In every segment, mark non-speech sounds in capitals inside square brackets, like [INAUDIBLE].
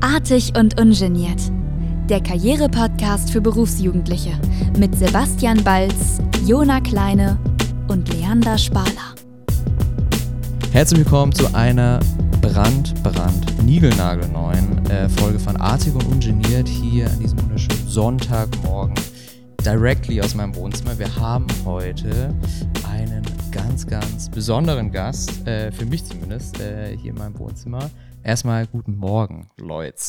Artig und ungeniert. Der Karriere-Podcast für Berufsjugendliche mit Sebastian Balz, Jona Kleine und Leander Spaler. Herzlich willkommen zu einer brand, brand, niegelnagelneuen äh, Folge von Artig und Ungeniert hier an diesem wunderschönen Sonntagmorgen. Directly aus meinem Wohnzimmer. Wir haben heute einen ganz, ganz besonderen Gast, äh, für mich zumindest, äh, hier in meinem Wohnzimmer. Erstmal guten Morgen, Leute.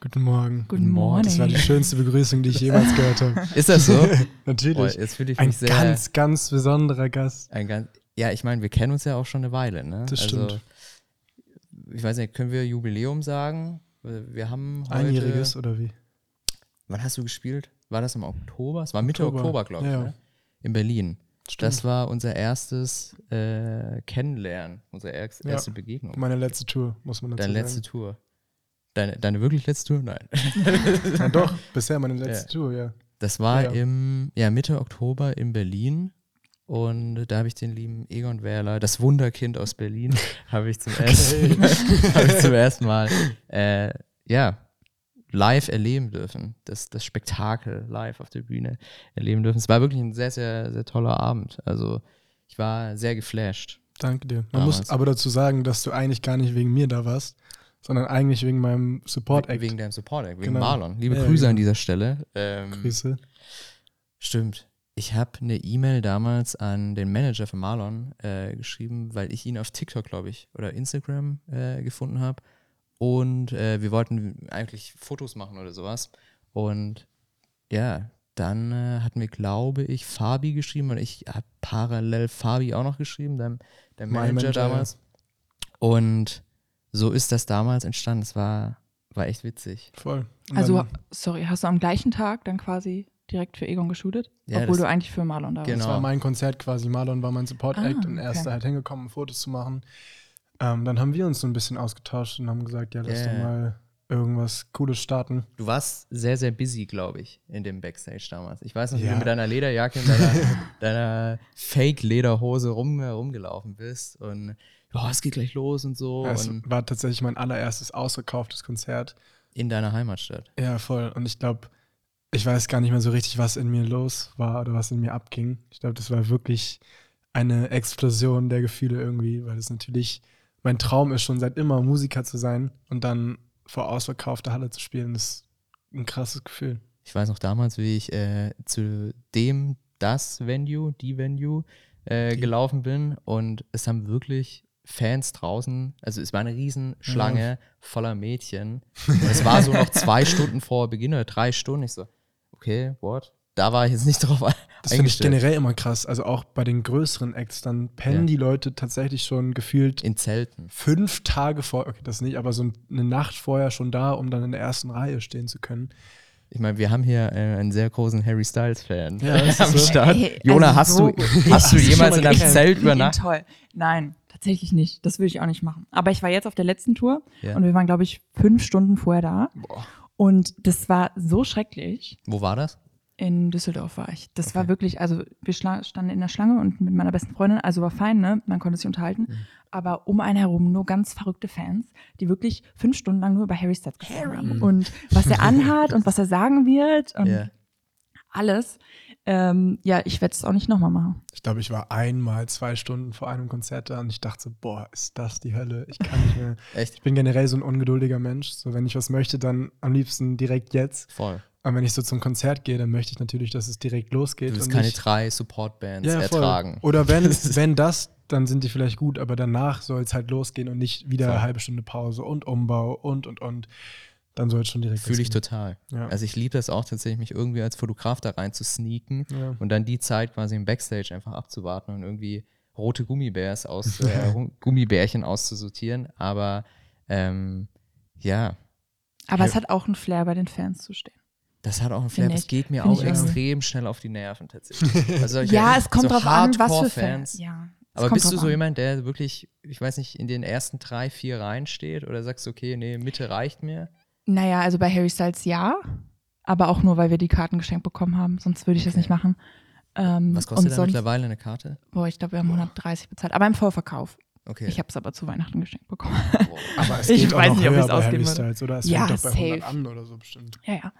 Guten Morgen. Guten Morgen. Das war die schönste Begrüßung, die ich jemals gehört habe. [LAUGHS] Ist das so? [LAUGHS] Natürlich. Boah, jetzt fühle ich Ein mich sehr. ganz, ganz besonderer Gast. Ein ganz, ja, ich meine, wir kennen uns ja auch schon eine Weile, ne? Das stimmt. ich weiß nicht, können wir Jubiläum sagen? Wir haben heute. Einjähriges oder wie? Wann hast du gespielt? War das im Oktober? Es war Mitte Oktober. Oktober, glaube ich, Ja, ja. ne? in Berlin. Stimmt. Das war unser erstes äh, Kennenlernen, unsere erste, Ja. Begegnung. Meine letzte Tour, muss man dazu Deine letzte sagen. Tour. Deine, deine wirklich letzte Tour? Nein. [LAUGHS] Ja, doch, bisher meine letzte Tour, ja. Das war Ja. im ja, Mitte Oktober in Berlin. Und da habe ich den lieben Egon Wähler, das Wunderkind aus Berlin, [LAUGHS] habe ich zum ersten, [LAUGHS] habe ich zum ersten Mal äh, ja, live erleben dürfen. Das, das Spektakel live auf der Bühne erleben dürfen. Es war wirklich ein sehr, sehr, sehr toller Abend. Also ich war sehr geflasht. Danke dir. Man Damals. muss aber dazu sagen, dass du eigentlich gar nicht wegen mir da warst, sondern eigentlich wegen meinem Support-Act. Wegen deinem Support, wegen Genau. Marlon. Liebe Ja, Grüße genau. an dieser Stelle. Ähm, Grüße. Stimmt. Ich habe eine E-Mail damals an den Manager von Marlon äh, geschrieben, weil ich ihn auf TikTok, glaube ich, oder Instagram äh, gefunden habe. Und äh, wir wollten eigentlich Fotos machen oder sowas. Und ja, dann äh, hat mir, glaube ich, Fabi geschrieben und ich habe parallel Fabi auch noch geschrieben, der, der Mein Manager, Manager, damals. Und so ist das damals entstanden. Es war, war echt witzig. Voll. Und Also, sorry, hast du am gleichen Tag dann quasi direkt für Egon geshootet? Ja, Obwohl du eigentlich für Marlon da warst. Genau. das war mein Konzert quasi. Marlon war mein Support-Act Ah, und er ist okay. da halt hingekommen, um Fotos zu machen. Ähm, dann haben wir uns so ein bisschen ausgetauscht und haben gesagt, ja, lass Ja. doch mal irgendwas Cooles starten. Du warst sehr, sehr busy, glaube ich, in dem Backstage damals. Ich weiß noch, wie Ja. du mit deiner Lederjacke und deiner, [LAUGHS] deiner Fake-Lederhose rum, rumgelaufen bist und ja, es geht gleich los und so. Ja, es und war tatsächlich mein allererstes ausverkauftes Konzert. in deiner Heimatstadt. Ja, voll. Und ich glaube, ich weiß gar nicht mehr so richtig, was in mir los war oder was in mir abging. Ich glaube, das war wirklich eine Explosion der Gefühle irgendwie, weil es natürlich mein Traum ist schon seit immer, Musiker zu sein und dann vor ausverkaufter Halle zu spielen, ist ein krasses Gefühl. Ich weiß noch damals, wie ich äh, zu dem, das Venue, die Venue äh, Die. gelaufen bin und es haben wirklich Fans draußen, also es war eine Riesenschlange voller Mädchen und es war so noch zwei [LAUGHS] Stunden vor Beginn oder drei Stunden. Ich so, okay, what? Da war ich jetzt nicht drauf ein- Das finde ich generell immer krass. Also auch bei den größeren Acts, dann pennen Ja. die Leute tatsächlich schon gefühlt In Zelten. fünf Tage vor, okay, das nicht, aber so eine Nacht vorher schon da, um dann in der ersten Reihe stehen zu können. Ich meine, wir haben hier äh, einen sehr großen Harry Styles-Fan Ja, [LAUGHS] am so? Start. Ey, Jona, also hast, so du, hast du jemals mal in einem? Zelt übernachtet? toll. Nein, tatsächlich nicht. Das würde ich auch nicht machen. Aber ich war jetzt auf der letzten Tour Ja. und wir waren, glaube ich, fünf Stunden vorher da. Boah. Und das war so schrecklich. Wo war das? In Düsseldorf war ich. Das war Okay. wirklich, also wir standen in der Schlange und mit meiner besten Freundin, also war fein, ne? Man konnte sich unterhalten. Mhm. Aber um einen herum nur ganz verrückte Fans, die wirklich fünf Stunden lang nur über Harry Styles gesprochen haben. Und was er anhat und was er sagen wird und Ja. alles. Ähm, ja, ich werde es auch nicht nochmal machen. Ich glaube, ich war einmal zwei Stunden vor einem Konzert da und ich dachte so, boah, ist das die Hölle? Ich kann nicht mehr. [LAUGHS] Echt? Ich bin generell so ein ungeduldiger Mensch. So, wenn ich was möchte, dann am liebsten direkt jetzt. Voll. Aber wenn ich so zum Konzert gehe, dann möchte ich natürlich, dass es direkt losgeht. Du willst und keine drei Support-Bands Ja, voll. ertragen. Oder wenn, [LAUGHS] wenn das, dann sind die vielleicht gut, aber danach soll es halt losgehen und nicht wieder Voll. eine halbe Stunde Pause und Umbau und und und. Dann soll es schon direkt Fühle ich total. Ja. Also ich liebe das auch tatsächlich, mich irgendwie als Fotograf da rein zu sneaken Ja. und dann die Zeit quasi im Backstage einfach abzuwarten und irgendwie rote Gummibärs aus, äh, [LAUGHS] Gummibärchen auszusortieren. Aber ähm, ja, Aber es hat auch einen Flair, bei den Fans zu stehen. Das hat auch einen Flair. Das geht mir Find auch extrem schnell auf die Nerven tatsächlich. Also [LAUGHS] Ja, es kommt so drauf an, was für Hardcore-Fans. Fans. Ja, Aber bist du so an. jemand, der wirklich, ich weiß nicht, in den ersten drei, vier Reihen steht oder sagst okay, nee, Mitte reicht mir? Naja, also bei Harry Styles ja, aber auch nur, weil wir die Karten geschenkt bekommen haben. Sonst würde ich das Okay. nicht machen. Ähm, Was kostet da mittlerweile eine Karte? Boah, ich glaube, wir haben 130 bezahlt. Aber im Vorverkauf. Okay. Ich habe es aber zu Weihnachten geschenkt bekommen. Aber es [LAUGHS] Ich geht weiß auch noch nicht, ob höher ich's bei ausgeben würde. Oder? Es Ja, fängt doch bei 100 safe. an oder so bestimmt. Ja, ja.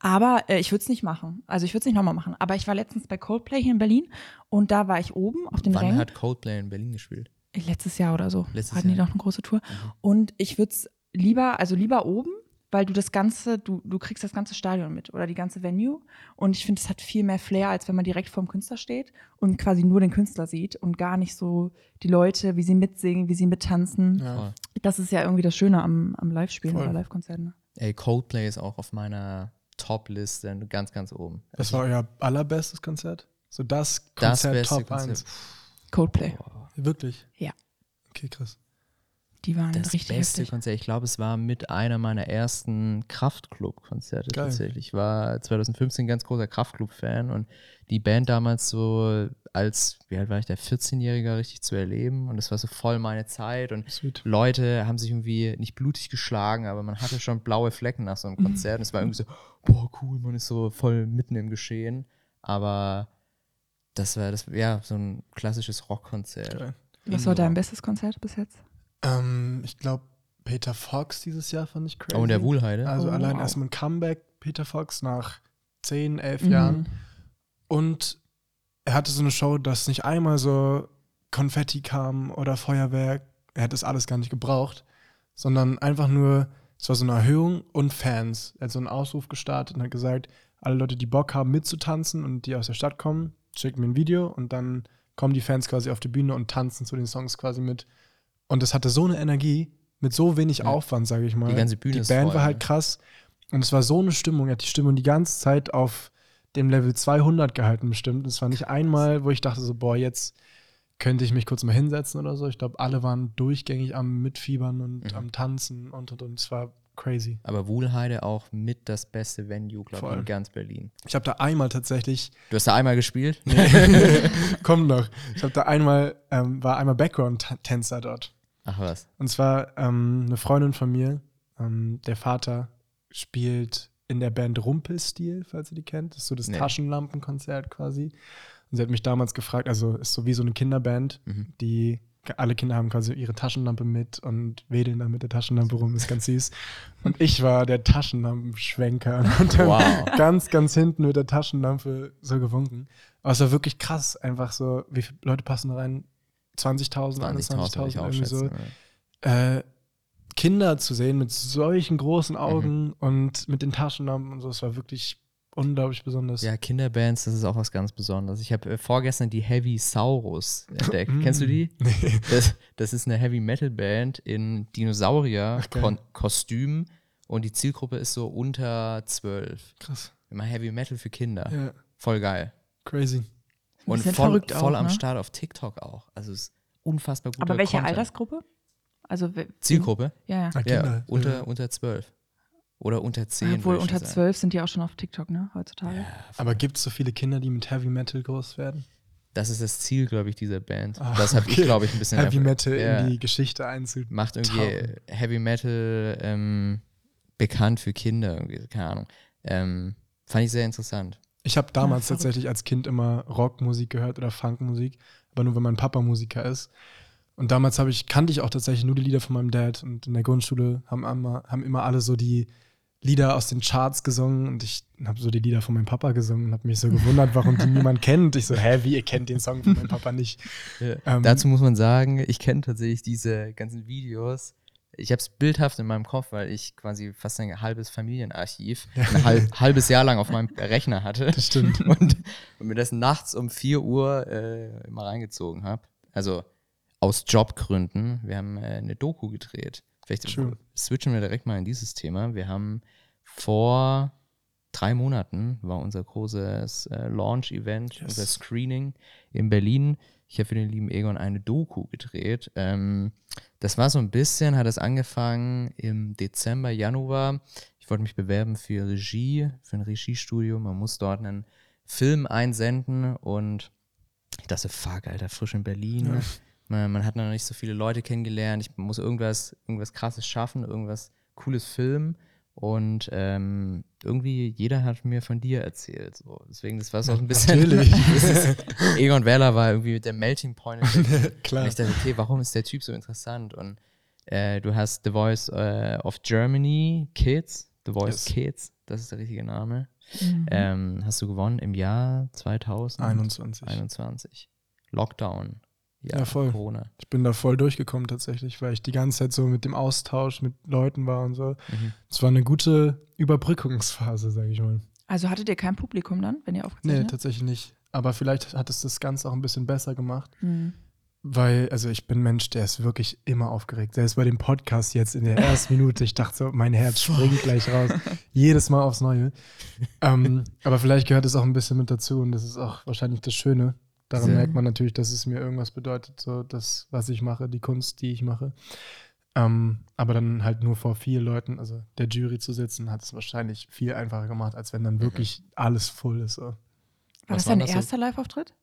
Aber äh, ich würde es nicht machen. Also ich würde es nicht nochmal machen. Aber ich war letztens bei Coldplay hier in Berlin und da war ich oben auf den Wann Rängen. hat Coldplay in Berlin gespielt? Letztes Jahr oder so. Letztes hatten die Jahr. doch eine große Tour. Mhm. Und ich würde es lieber, also lieber oben, weil du das ganze, du, du kriegst das ganze Stadion mit oder die ganze Venue. Und ich finde, es hat viel mehr Flair, als wenn man direkt vorm Künstler steht und quasi nur den Künstler sieht und gar nicht so die Leute, wie sie mitsingen, wie sie mittanzen. Ja. Das ist ja irgendwie das Schöne am, am Live-Spielen Voll. oder Live-Konzerten. ne? Ey, Coldplay ist auch auf meiner Top-Liste ganz, ganz oben. Das war euer allerbestes Konzert? So das das Konzert beste Top Konzert. 1. Coldplay. Wirklich? Ja. Okay, krass. Die waren Das richtig beste heftig. Konzert, ich glaube, es war mit einer meiner ersten Kraftclub-Konzerte tatsächlich. Ich war 2015 ganz großer Kraftclub-Fan und die Band damals so als, wie alt war ich da, 14-Jähriger richtig zu erleben und das war so voll meine Zeit und Sweet. Leute haben sich irgendwie nicht blutig geschlagen, aber man hatte schon blaue Flecken nach so einem Mhm. Konzert. Und es war irgendwie so, boah, cool, man ist so voll mitten im Geschehen. Aber das war das, ja, so ein klassisches Rockkonzert. Was war dein bestes Konzert bis jetzt? Ähm, ich glaube, Peter Fox dieses Jahr fand ich crazy. Oh, der Wuhlheide. Also Oh, allein wow. erstmal ein Comeback, Peter Fox, nach 10, 11 Mhm. Jahren. Und er hatte so eine Show, dass nicht einmal so Konfetti kam oder Feuerwerk. Er hätte das alles gar nicht gebraucht, sondern einfach nur, es war so eine Erhöhung und Fans. Er hat so einen Ausruf gestartet und hat gesagt, alle Leute, die Bock haben mitzutanzen und die aus der Stadt kommen, schicken mir ein Video und dann kommen die Fans quasi auf die Bühne und tanzen zu den Songs quasi mit. Und es hatte so eine Energie, mit so wenig Ja. Aufwand, sage ich mal. Die ganze Bühne Die ist Band voll, war halt krass. Und es war so eine Stimmung. Er hat die Stimmung die ganze Zeit auf dem Level 200 gehalten, bestimmt. Es war nicht einmal, wo ich dachte so, boah, jetzt könnte ich mich kurz mal hinsetzen oder so. Ich glaube, alle waren durchgängig am Mitfiebern und Mhm. am Tanzen und, und, und. Es war crazy. Aber Wuhlheide auch mit das beste Venue, glaube ich, in ganz Berlin. Ich habe da einmal tatsächlich, Du hast da einmal gespielt? [LAUGHS] [LAUGHS] kommt noch, ich habe da einmal, ähm, war einmal Background-Tänzer dort. Ach was. Und zwar ähm, eine Freundin von mir, ähm, der Vater spielt in der Band Rumpelstil, falls ihr die kennt. Das ist so das Nee. Taschenlampenkonzert quasi. Und sie hat mich damals gefragt, also ist so wie so eine Kinderband, Mhm. die alle Kinder haben quasi ihre Taschenlampe mit und wedeln da mit der Taschenlampe rum, ist ganz süß. Und ich war der Taschenlampenschwenker [LAUGHS] und dann Wow. ganz, ganz hinten mit der Taschenlampe so gewunken. Aber es war wirklich krass, einfach so, wie viele Leute passen da rein? 20.000, 20.000 würde ich 21.000, auch irgendwie so ja. äh, Kinder zu sehen mit solchen großen Mhm. Augen und mit den Taschenlampen und so, es war wirklich unglaublich besonders. Ja, Kinderbands, das ist auch was ganz Besonderes. Ich habe äh, vorgestern die Heavy Saurus entdeckt. [LAUGHS] Kennst du die? Nee. Das, das ist eine Heavy Metal Band in. Dinosaurier-Kostüm und die Zielgruppe ist so unter zwölf. Krass. Immer Heavy Metal für Kinder. Ja, Voll geil. crazy. Und voll, verrückt voll auch, am ne? Start auf TikTok auch. Also es ist unfassbar guter Aber welche Content. Altersgruppe? Also Zielgruppe? Ja, ja. Ah, Ja, unter, Ja. unter zwölf. Oder unter zehn. Obwohl würde ich schon unter sagen. zwölf sind die auch schon auf TikTok, ne, heutzutage. Aber gibt es so viele Kinder, die mit Heavy Metal groß werden? Das ist das Ziel, glaube ich, dieser Band. Ah, das habe ich, okay. glaube ich, ein bisschen Heavy Metal ja, in die Geschichte einzu. macht irgendwie tauchen. Heavy Metal ähm, bekannt für Kinder, irgendwie, keine Ahnung. Ähm, fand ich sehr interessant. Ich habe damals verrückt. tatsächlich als Kind immer Rockmusik gehört oder Funkmusik, aber nur wenn mein Papa Musiker ist. Und damals habe ich, kannte ich auch tatsächlich nur die Lieder von meinem Dad und in der Grundschule haben immer, haben immer alle so die Lieder aus den Charts gesungen und ich habe so die Lieder von meinem Papa gesungen und habe mich so [LAUGHS] gewundert, warum die niemand kennt. Ich so, hä, wie, ihr kennt den Song von meinem Papa nicht? Ähm, Dazu muss man sagen, ich kenne tatsächlich diese ganzen Videos. Ich habe es bildhaft in meinem Kopf, weil ich quasi fast ein halbes Familienarchiv [LAUGHS] ein halb, halbes Jahr lang auf meinem Rechner hatte. Das stimmt. [LAUGHS] Und, und mir das nachts um 4 Uhr äh, immer reingezogen habe. Also aus Jobgründen. Wir haben äh, eine Doku gedreht. Vielleicht True. switchen wir direkt mal in dieses Thema. Wir haben vor drei Monaten war unser großes äh, Launch-Event, Yes. unser Screening in Berlin. Ich habe für den lieben Egon eine Doku gedreht. Ähm, das war so ein bisschen, hat es angefangen im Dezember, Januar. Ich wollte mich bewerben für Regie, für ein Regiestudio. Man muss dort einen Film einsenden und ich dachte, fuck, Alter, frisch in Berlin. Ja. Man, man hat noch nicht so viele Leute kennengelernt. Ich muss irgendwas, irgendwas krasses schaffen, irgendwas cooles filmen. Und ähm, irgendwie jeder hat mir von dir erzählt. So. Deswegen, das war so ein bisschen. Natürlich. [LAUGHS] Egon Weller war irgendwie der Melting Point. Klar. [LAUGHS] Und ich dachte, okay, warum ist der Typ so interessant? Und äh, du hast The Voice äh, of Germany Kids, The Voice Yes. Kids, das ist der richtige Name. Mhm. Ähm, hast du gewonnen im Jahr 2021. 21. Lockdown. Ja, voll. Corona. Ich bin da voll durchgekommen tatsächlich, weil ich die ganze Zeit so mit dem Austausch mit Leuten war und so. Mhm. Es war eine gute Überbrückungsphase, sage ich mal. Also hattet ihr kein Publikum dann, wenn ihr Nee, aufgezeichnet habt? tatsächlich nicht. Aber vielleicht hat es das Ganze auch ein bisschen besser gemacht, Mhm. weil, also ich bin ein Mensch, der ist wirklich immer aufgeregt. Selbst bei dem Podcast jetzt in der [LAUGHS] ersten Minute, ich dachte so, mein Herz springt gleich raus. Jedes Mal aufs Neue. [LAUGHS] ähm, aber vielleicht gehört es auch ein bisschen mit dazu und das ist auch wahrscheinlich das Schöne. Daran Sehr. merkt man natürlich, dass es mir irgendwas bedeutet, so das, was ich mache, die Kunst, die ich mache. Ähm, aber dann halt nur vor vier Leuten, also der Jury zu sitzen, hat es wahrscheinlich viel einfacher gemacht, als wenn dann wirklich alles voll ist. So. War Was das dein so? erster Live-Auftritt?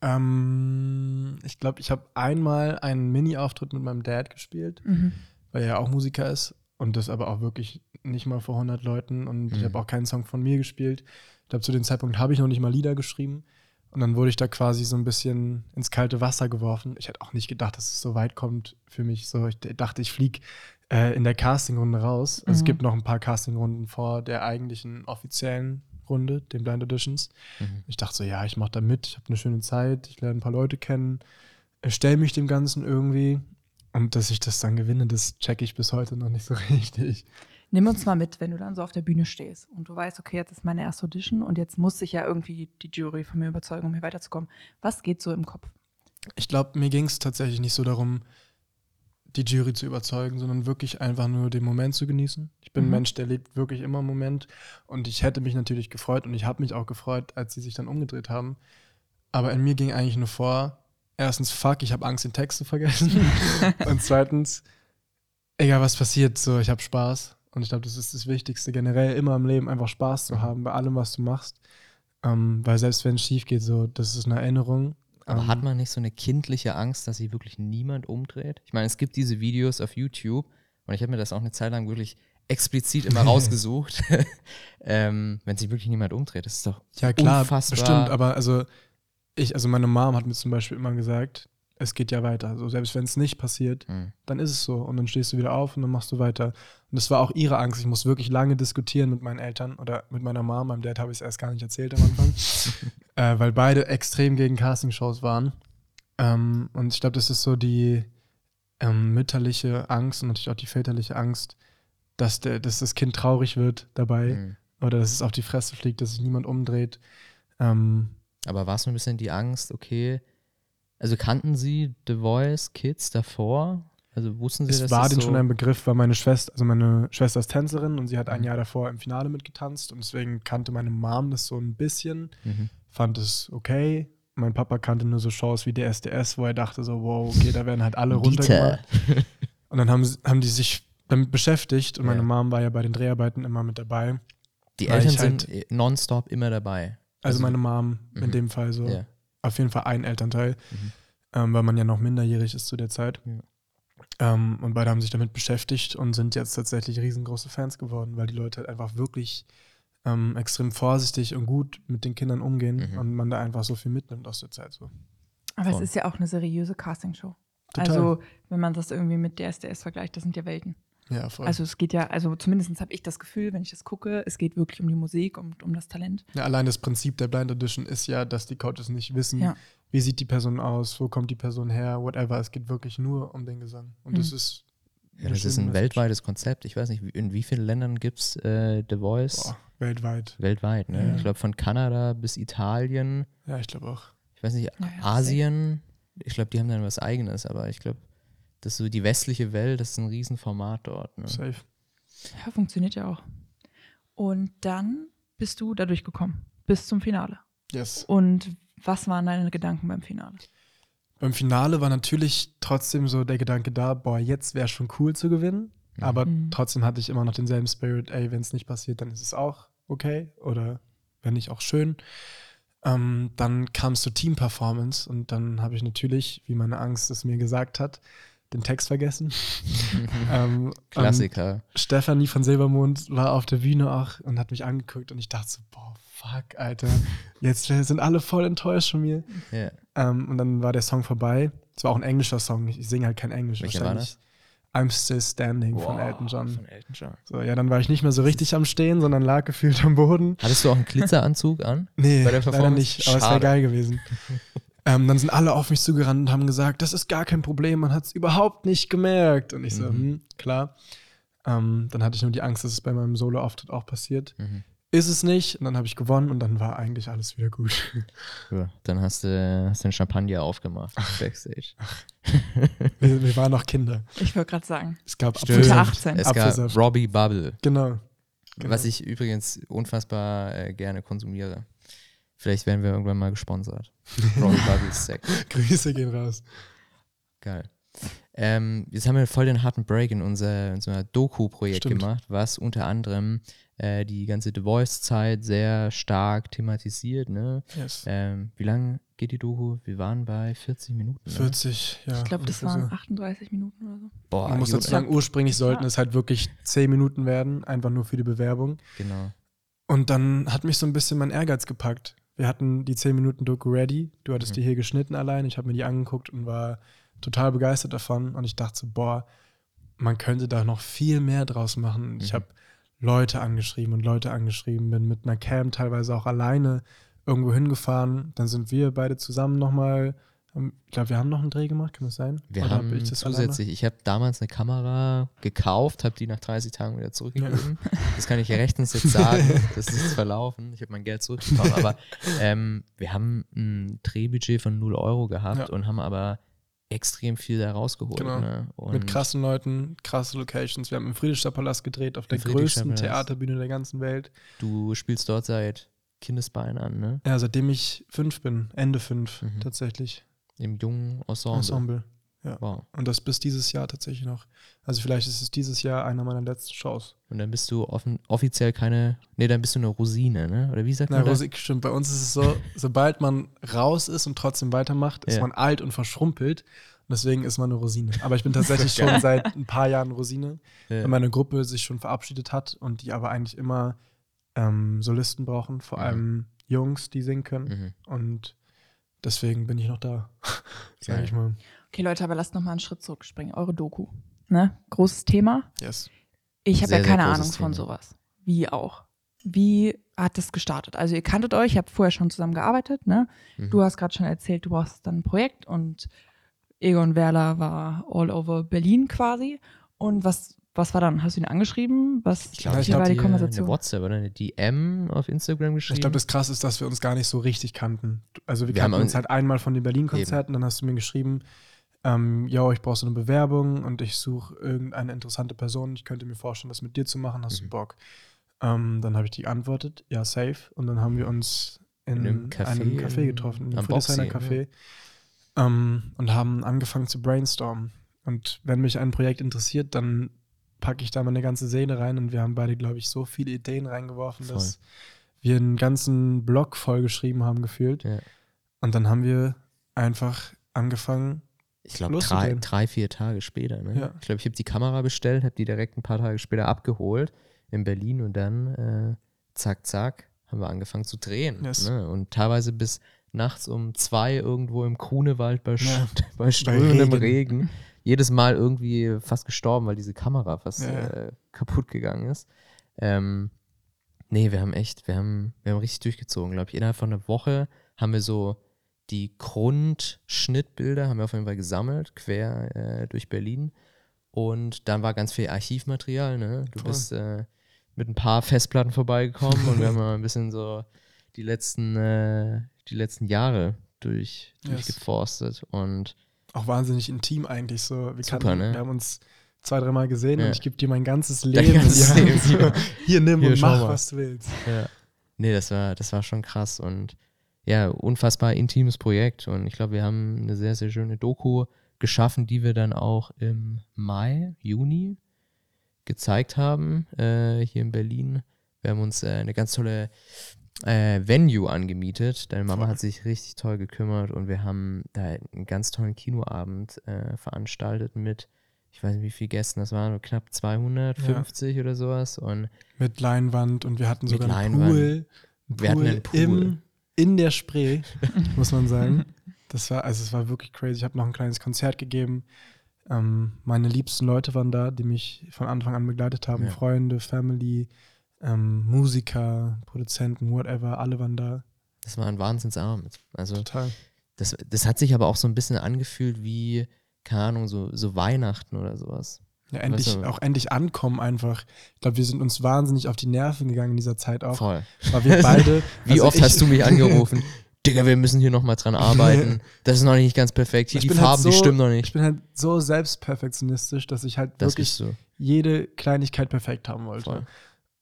Ähm, ich glaube, ich habe einmal einen Mini-Auftritt mit meinem Dad gespielt, Mhm. weil er auch Musiker ist und das aber auch wirklich nicht mal vor 100 Leuten und ich Mhm. habe auch keinen Song von mir gespielt. Ich glaube, zu dem Zeitpunkt habe ich noch nicht mal Lieder geschrieben und dann wurde ich da quasi so ein bisschen ins kalte Wasser geworfen. Ich hätte auch nicht gedacht, dass es so weit kommt für mich. So, ich dachte, ich fliege äh, in der Castingrunde raus. Also Es Mhm. gibt noch ein paar Castingrunden vor der eigentlichen offiziellen Runde, den Blind Auditions. Mhm. Ich dachte so, ja, ich mache da mit, ich habe eine schöne Zeit, ich lerne ein paar Leute kennen, stelle mich dem Ganzen irgendwie. Und dass ich das dann gewinne, das checke ich bis heute noch nicht so [LAUGHS] richtig. Nimm uns mal mit, wenn du dann so auf der Bühne stehst und du weißt, okay, jetzt ist meine erste Audition und jetzt muss sich ja irgendwie die Jury von mir überzeugen, um hier weiterzukommen. Was geht so im Kopf? Ich glaube, mir ging es tatsächlich nicht so darum, die Jury zu überzeugen, sondern wirklich einfach nur den Moment zu genießen. Ich bin Mhm. ein Mensch, der lebt wirklich immer im Moment. Und ich hätte mich natürlich gefreut und ich habe mich auch gefreut, als sie sich dann umgedreht haben. Aber in mir ging eigentlich nur vor, erstens, fuck, ich habe Angst, den Text zu vergessen. [LAUGHS] und zweitens, egal was passiert, so, ich habe Spaß. Und ich glaube, das ist das Wichtigste generell, immer im Leben einfach Spaß zu Mhm. haben bei allem, was du machst. Ähm, weil selbst wenn es schief geht, so, das ist eine Erinnerung. Aber Ähm, hat man nicht so eine kindliche Angst, dass sich wirklich niemand umdreht? Ich meine, es gibt diese Videos auf YouTube und ich habe mir das auch eine Zeit lang wirklich explizit immer [LAUGHS] rausgesucht. [LAUGHS] ähm, wenn sich wirklich niemand umdreht, das ist doch Ja, klar, unfassbar. bestimmt, aber also ich, also meine Mom hat mir zum Beispiel immer gesagt, es geht ja weiter. Also selbst wenn es nicht passiert, Hm. dann ist es so. Und dann stehst du wieder auf und dann machst du weiter. Und das war auch ihre Angst. Ich muss wirklich lange diskutieren mit meinen Eltern oder mit meiner Mom. Meinem Dad habe ich es erst gar nicht erzählt am Anfang. [LAUGHS] äh, weil beide extrem gegen Castingshows waren. Ähm, und ich glaube, das ist so die ähm, mütterliche Angst und natürlich auch die väterliche Angst, dass, der, dass das Kind traurig wird dabei Hm. oder dass es auf die Fresse fliegt, dass sich niemand umdreht. Ähm, Aber war es ein bisschen die Angst, okay, also kannten Sie The Voice Kids davor? Also wussten Sie, es dass war das denen so schon ein Begriff, weil meine Schwester, also meine Schwester ist Tänzerin und sie hat ein Mhm. Jahr davor im Finale mitgetanzt und deswegen kannte meine Mom das so ein bisschen, Mhm. fand es okay. Mein Papa kannte nur so Shows wie DSDS, wo er dachte so, wow, okay, da werden halt alle runtergemacht. [LAUGHS] Und dann haben, sie- haben die sich damit beschäftigt und meine Ja. Mom war ja bei den Dreharbeiten immer mit dabei. Die Eltern halt- sind nonstop immer dabei. Also, Also- meine Mom in Mhm. dem Fall so. Ja. Auf jeden Fall ein Elternteil, Mhm. ähm, weil man ja noch minderjährig ist zu der Zeit. Ja. Ähm, und beide haben sich damit beschäftigt und sind jetzt tatsächlich riesengroße Fans geworden, weil die Leute halt einfach wirklich ähm, extrem vorsichtig und gut mit den Kindern umgehen Mhm. und man da einfach so viel mitnimmt aus der Zeit. So. Aber Voll. es ist ja auch eine seriöse Castingshow. Total. Also, wenn man das irgendwie mit DSDS vergleicht, das sind ja Welten. Ja, voll. Also, es geht ja, also zumindest habe ich das Gefühl, wenn ich das gucke, es geht wirklich um die Musik und um das Talent. ja, allein das Prinzip der Blind Audition ist ja, dass die Coaches nicht wissen, Ja. wie sieht die Person aus, wo kommt die Person her, whatever. Es geht wirklich nur um den Gesang. Und das Mhm. ist. Ja, das ist ein Message. weltweites Konzept. Ich weiß nicht, in wie vielen Ländern gibt es äh, The Voice? Boah, weltweit. Weltweit, ne? Ja. Ich glaube von Kanada bis Italien. Ja, ich glaube auch. Ich weiß nicht, Asien. Ich glaube, die haben dann was eigenes, aber ich glaube, das ist so die westliche Welt, das ist ein Riesenformat dort. Ne? Safe. Ja, funktioniert ja auch. Und dann bist du da durchgekommen, bis zum Finale. Yes. Und was waren deine Gedanken beim Finale? Beim Finale war natürlich trotzdem so der Gedanke da, boah, jetzt wäre schon cool zu gewinnen. Aber Mhm. trotzdem hatte ich immer noch denselben Spirit, ey, wenn es nicht passiert, dann ist es auch okay. Oder wenn nicht, auch schön. Ähm, dann kam es zur Team-Performance und dann habe ich natürlich, wie meine Angst es mir gesagt hat, den Text vergessen. [LAUGHS] ähm, Klassiker. Stefanie von Silbermond war auf der Bühne auch und hat mich angeguckt und ich dachte so, boah, fuck, Alter, jetzt sind alle voll enttäuscht von mir. Ja. Ähm, und dann war der Song vorbei. Es war auch ein englischer Song, ich, singe halt kein Englisch. Welcher war wahrscheinlich. I'm Still Standing von Wow, Elton John. Von Elton John. So, ja, dann war ich nicht mehr so richtig am Stehen, sondern lag gefühlt am Boden. Hattest du auch einen Glitzeranzug an? Nee, Bei der leider nicht, aber es wäre geil gewesen. [LAUGHS] ähm, dann sind alle auf mich zugerannt und haben gesagt, das ist gar kein Problem, man hat es überhaupt nicht gemerkt. Und ich so, Mhm. hm, klar. Ähm, dann hatte ich nur die Angst, dass es bei meinem Solo-Auftritt auch passiert. Mhm. Ist es nicht. Und dann habe ich gewonnen und dann war eigentlich alles wieder gut. [LAUGHS] Ja, dann hast du, hast einen Champagner aufgemacht Backstage. wir, wir waren noch Kinder. Ich wollte gerade sagen. Es gab Stimmt. Unter Apfelsaft. 18. Es gab Robbie Bubble, Genau. genau. was ich übrigens unfassbar äh, gerne konsumiere. Vielleicht werden wir irgendwann mal gesponsert. Robbie [LAUGHS] Bubble ist Sex. Grüße gehen raus. Geil. Ähm, jetzt haben wir voll den harten Break in unser, in unser Doku-Projekt gemacht, was unter anderem äh, die ganze The Voice-Zeit sehr stark thematisiert. Ne? Yes. Ähm, wie lange geht die Doku? Wir waren bei 40 Minuten. Ne? 40, ja. Ich glaube, das waren so. 38 Minuten oder so. Boah, Man muss dazu sagen, ursprünglich sollten es halt wirklich 10 Minuten werden, einfach nur für die Bewerbung. Genau. Und dann hat mich so ein bisschen mein Ehrgeiz gepackt. Wir hatten die 10 Minuten Doku ready. Du hattest Mhm. die hier geschnitten allein. Ich habe mir die angeguckt und war total begeistert davon. Und ich dachte so, boah, man könnte da noch viel mehr draus machen. Ich Mhm. habe Leute angeschrieben und Leute angeschrieben, bin mit einer Cam teilweise auch alleine irgendwo hingefahren. Dann sind wir beide zusammen nochmal. Ich glaube, wir haben noch einen Dreh gemacht, kann das sein? Wir Oder hab haben ich das alleine? zusätzlich, ich habe damals eine Kamera gekauft, habe die nach 30 Tagen wieder zurückgegeben. [LAUGHS] Das kann ich ja rechtens jetzt sagen, das ist jetzt verlaufen. Ich habe mein Geld zurückbekommen. aber ähm, wir haben ein Drehbudget von 0 Euro gehabt Ja. und haben aber extrem viel da rausgeholt. Genau. Ne? Mit krassen Leuten, krasse Locations. Wir haben im Friedrichstadtpalast gedreht, auf der größten Theaterbühne der ganzen Welt. Du spielst dort seit Kindesbein an, ne? Ja, seitdem ich fünf bin, Ende fünf Mhm. tatsächlich. Im jungen Ensemble. Ensemble. Wow. Und das bis dieses Jahr tatsächlich noch. Also vielleicht ist es dieses Jahr einer meiner letzten Shows. Und dann bist du offen, offiziell keine, nee, dann bist du eine Rosine, ne? Oder wie sagt Na, man das? Rosik, stimmt. Bei uns ist es so, [LAUGHS] sobald man raus ist und trotzdem weitermacht, ist Ja. man alt und verschrumpelt. Und deswegen ist man eine Rosine. Aber ich bin tatsächlich schon seit ein paar Jahren Rosine. Ja. wenn meine Gruppe sich schon verabschiedet hat und die aber eigentlich immer ähm, Solisten brauchen, vor Mhm. allem Jungs, die singen können. Mhm. Und deswegen bin ich noch da, [LAUGHS] sag Geil. ich mal. Okay, Leute, aber lasst noch mal einen Schritt zurückspringen. Eure Doku. Ne? Großes Thema. Yes. Ich habe ja keine Ahnung von Thema. sowas. Wie auch. Wie hat das gestartet? Also ihr kanntet euch, ihr habt vorher schon zusammen gearbeitet, ne? Mhm. Du hast gerade schon erzählt, du brauchst dann ein Projekt und Egon Werler war all over Berlin quasi. Und was, was war dann? Hast du ihn angeschrieben? Was Ich glaube, ich ich habe war die dir Konversation? eine WhatsApp oder eine DM auf Instagram geschrieben. Ich glaube, das krass ist, dass wir uns gar nicht so richtig kannten. Also wir, Wir kannten haben uns halt einmal von den Berlin-Konzerten, dann hast du mir geschrieben, ähm, yo, ich brauche so eine Bewerbung und ich suche irgendeine interessante Person. Ich könnte mir vorstellen, das mit dir zu machen. Hast Mhm. du Bock? Ähm, dann habe ich die geantwortet, ja, safe. Und dann haben wir uns in, In einem Café einem Café in- getroffen, im am Friedrichshainer Boxsee, Café. Ähm, und haben angefangen zu brainstormen. Und wenn mich ein Projekt interessiert, dann packe ich da meine ganze Seele rein und wir haben beide, glaube ich, so viele Ideen reingeworfen, Voll. dass wir einen ganzen Blog vollgeschrieben haben gefühlt. Ja. Und dann haben wir einfach angefangen. Ich glaube, drei, drei, vier Tage später. Ne? Ja. Ich glaube, ich habe die Kamera bestellt, habe die direkt ein paar Tage später abgeholt in Berlin und dann äh, zack, zack, haben wir angefangen zu drehen. Yes. Ne? Und teilweise bis nachts um zwei irgendwo im Grunewald bei, Ja. [LAUGHS] Bei strömendem Regen. Regen. Jedes Mal irgendwie fast gestorben, weil diese Kamera fast Ja, äh, kaputt gegangen ist. Ähm, nee, wir haben echt, wir haben, wir haben richtig durchgezogen, glaube ich. Innerhalb von einer Woche haben wir so die Grundschnittbilder, haben wir auf jeden Fall gesammelt, quer äh, durch Berlin. Und dann war ganz viel Archivmaterial, ne? Du Voll. bist äh, mit ein paar Festplatten vorbeigekommen und wir haben [LAUGHS] mal ein bisschen so die letzten, äh, die letzten Jahre durch, Yes. durchgeforstet. Und Auch wahnsinnig intim eigentlich so. Wir, Super, kannten, ne? wir haben uns zwei, dreimal gesehen Ja. und ich gebe dir mein ganzes Leben. ganzes die Leben, ja. [LAUGHS] Hier, nimm Hier, und mach, mal. was du willst. Ja. Nee, das war, das war schon krass und ja, unfassbar intimes Projekt. Und ich glaube, wir haben eine sehr, sehr schöne Doku geschaffen, die wir dann auch im Mai, Juni gezeigt haben, äh, hier in Berlin. Wir haben uns äh, eine ganz tolle äh, Venue angemietet. Deine Mama Voll. hat sich richtig toll gekümmert und wir haben da einen ganz tollen Kinoabend äh, veranstaltet mit, ich weiß nicht wie viele Gästen das waren, knapp 250 oder sowas. Und Mit Leinwand und wir hatten sogar einen. Pool. Einen Wir hatten einen Pool. Im, in der Spree, [LAUGHS] muss man sagen. Das war, also es war wirklich crazy. Ich habe noch ein kleines Konzert gegeben. Ähm, meine liebsten Leute waren da, die mich von Anfang an begleitet haben. Ja. Freunde, Family, ähm, Musiker, Produzenten, whatever, alle waren da. das war ein Wahnsinnsabend. Also Total. das, das hat sich aber auch so ein bisschen angefühlt wie, keine Ahnung, so, so Weihnachten oder sowas. Ja, endlich, Weißt du- auch endlich ankommen einfach. Ich glaube, wir sind uns wahnsinnig auf die Nerven gegangen in dieser Zeit auch. Voll. Weil wir beide. [LAUGHS] Wie also oft ich- hast du mich angerufen? [LAUGHS] Digga, wir müssen hier nochmal dran arbeiten. [LAUGHS] Das ist noch nicht ganz perfekt. Hier Ich die halt Farben, die so- stimmen noch Ich nicht. bin halt so selbstperfektionistisch, dass ich halt Das wirklich du. jede Kleinigkeit perfekt haben wollte. Voll.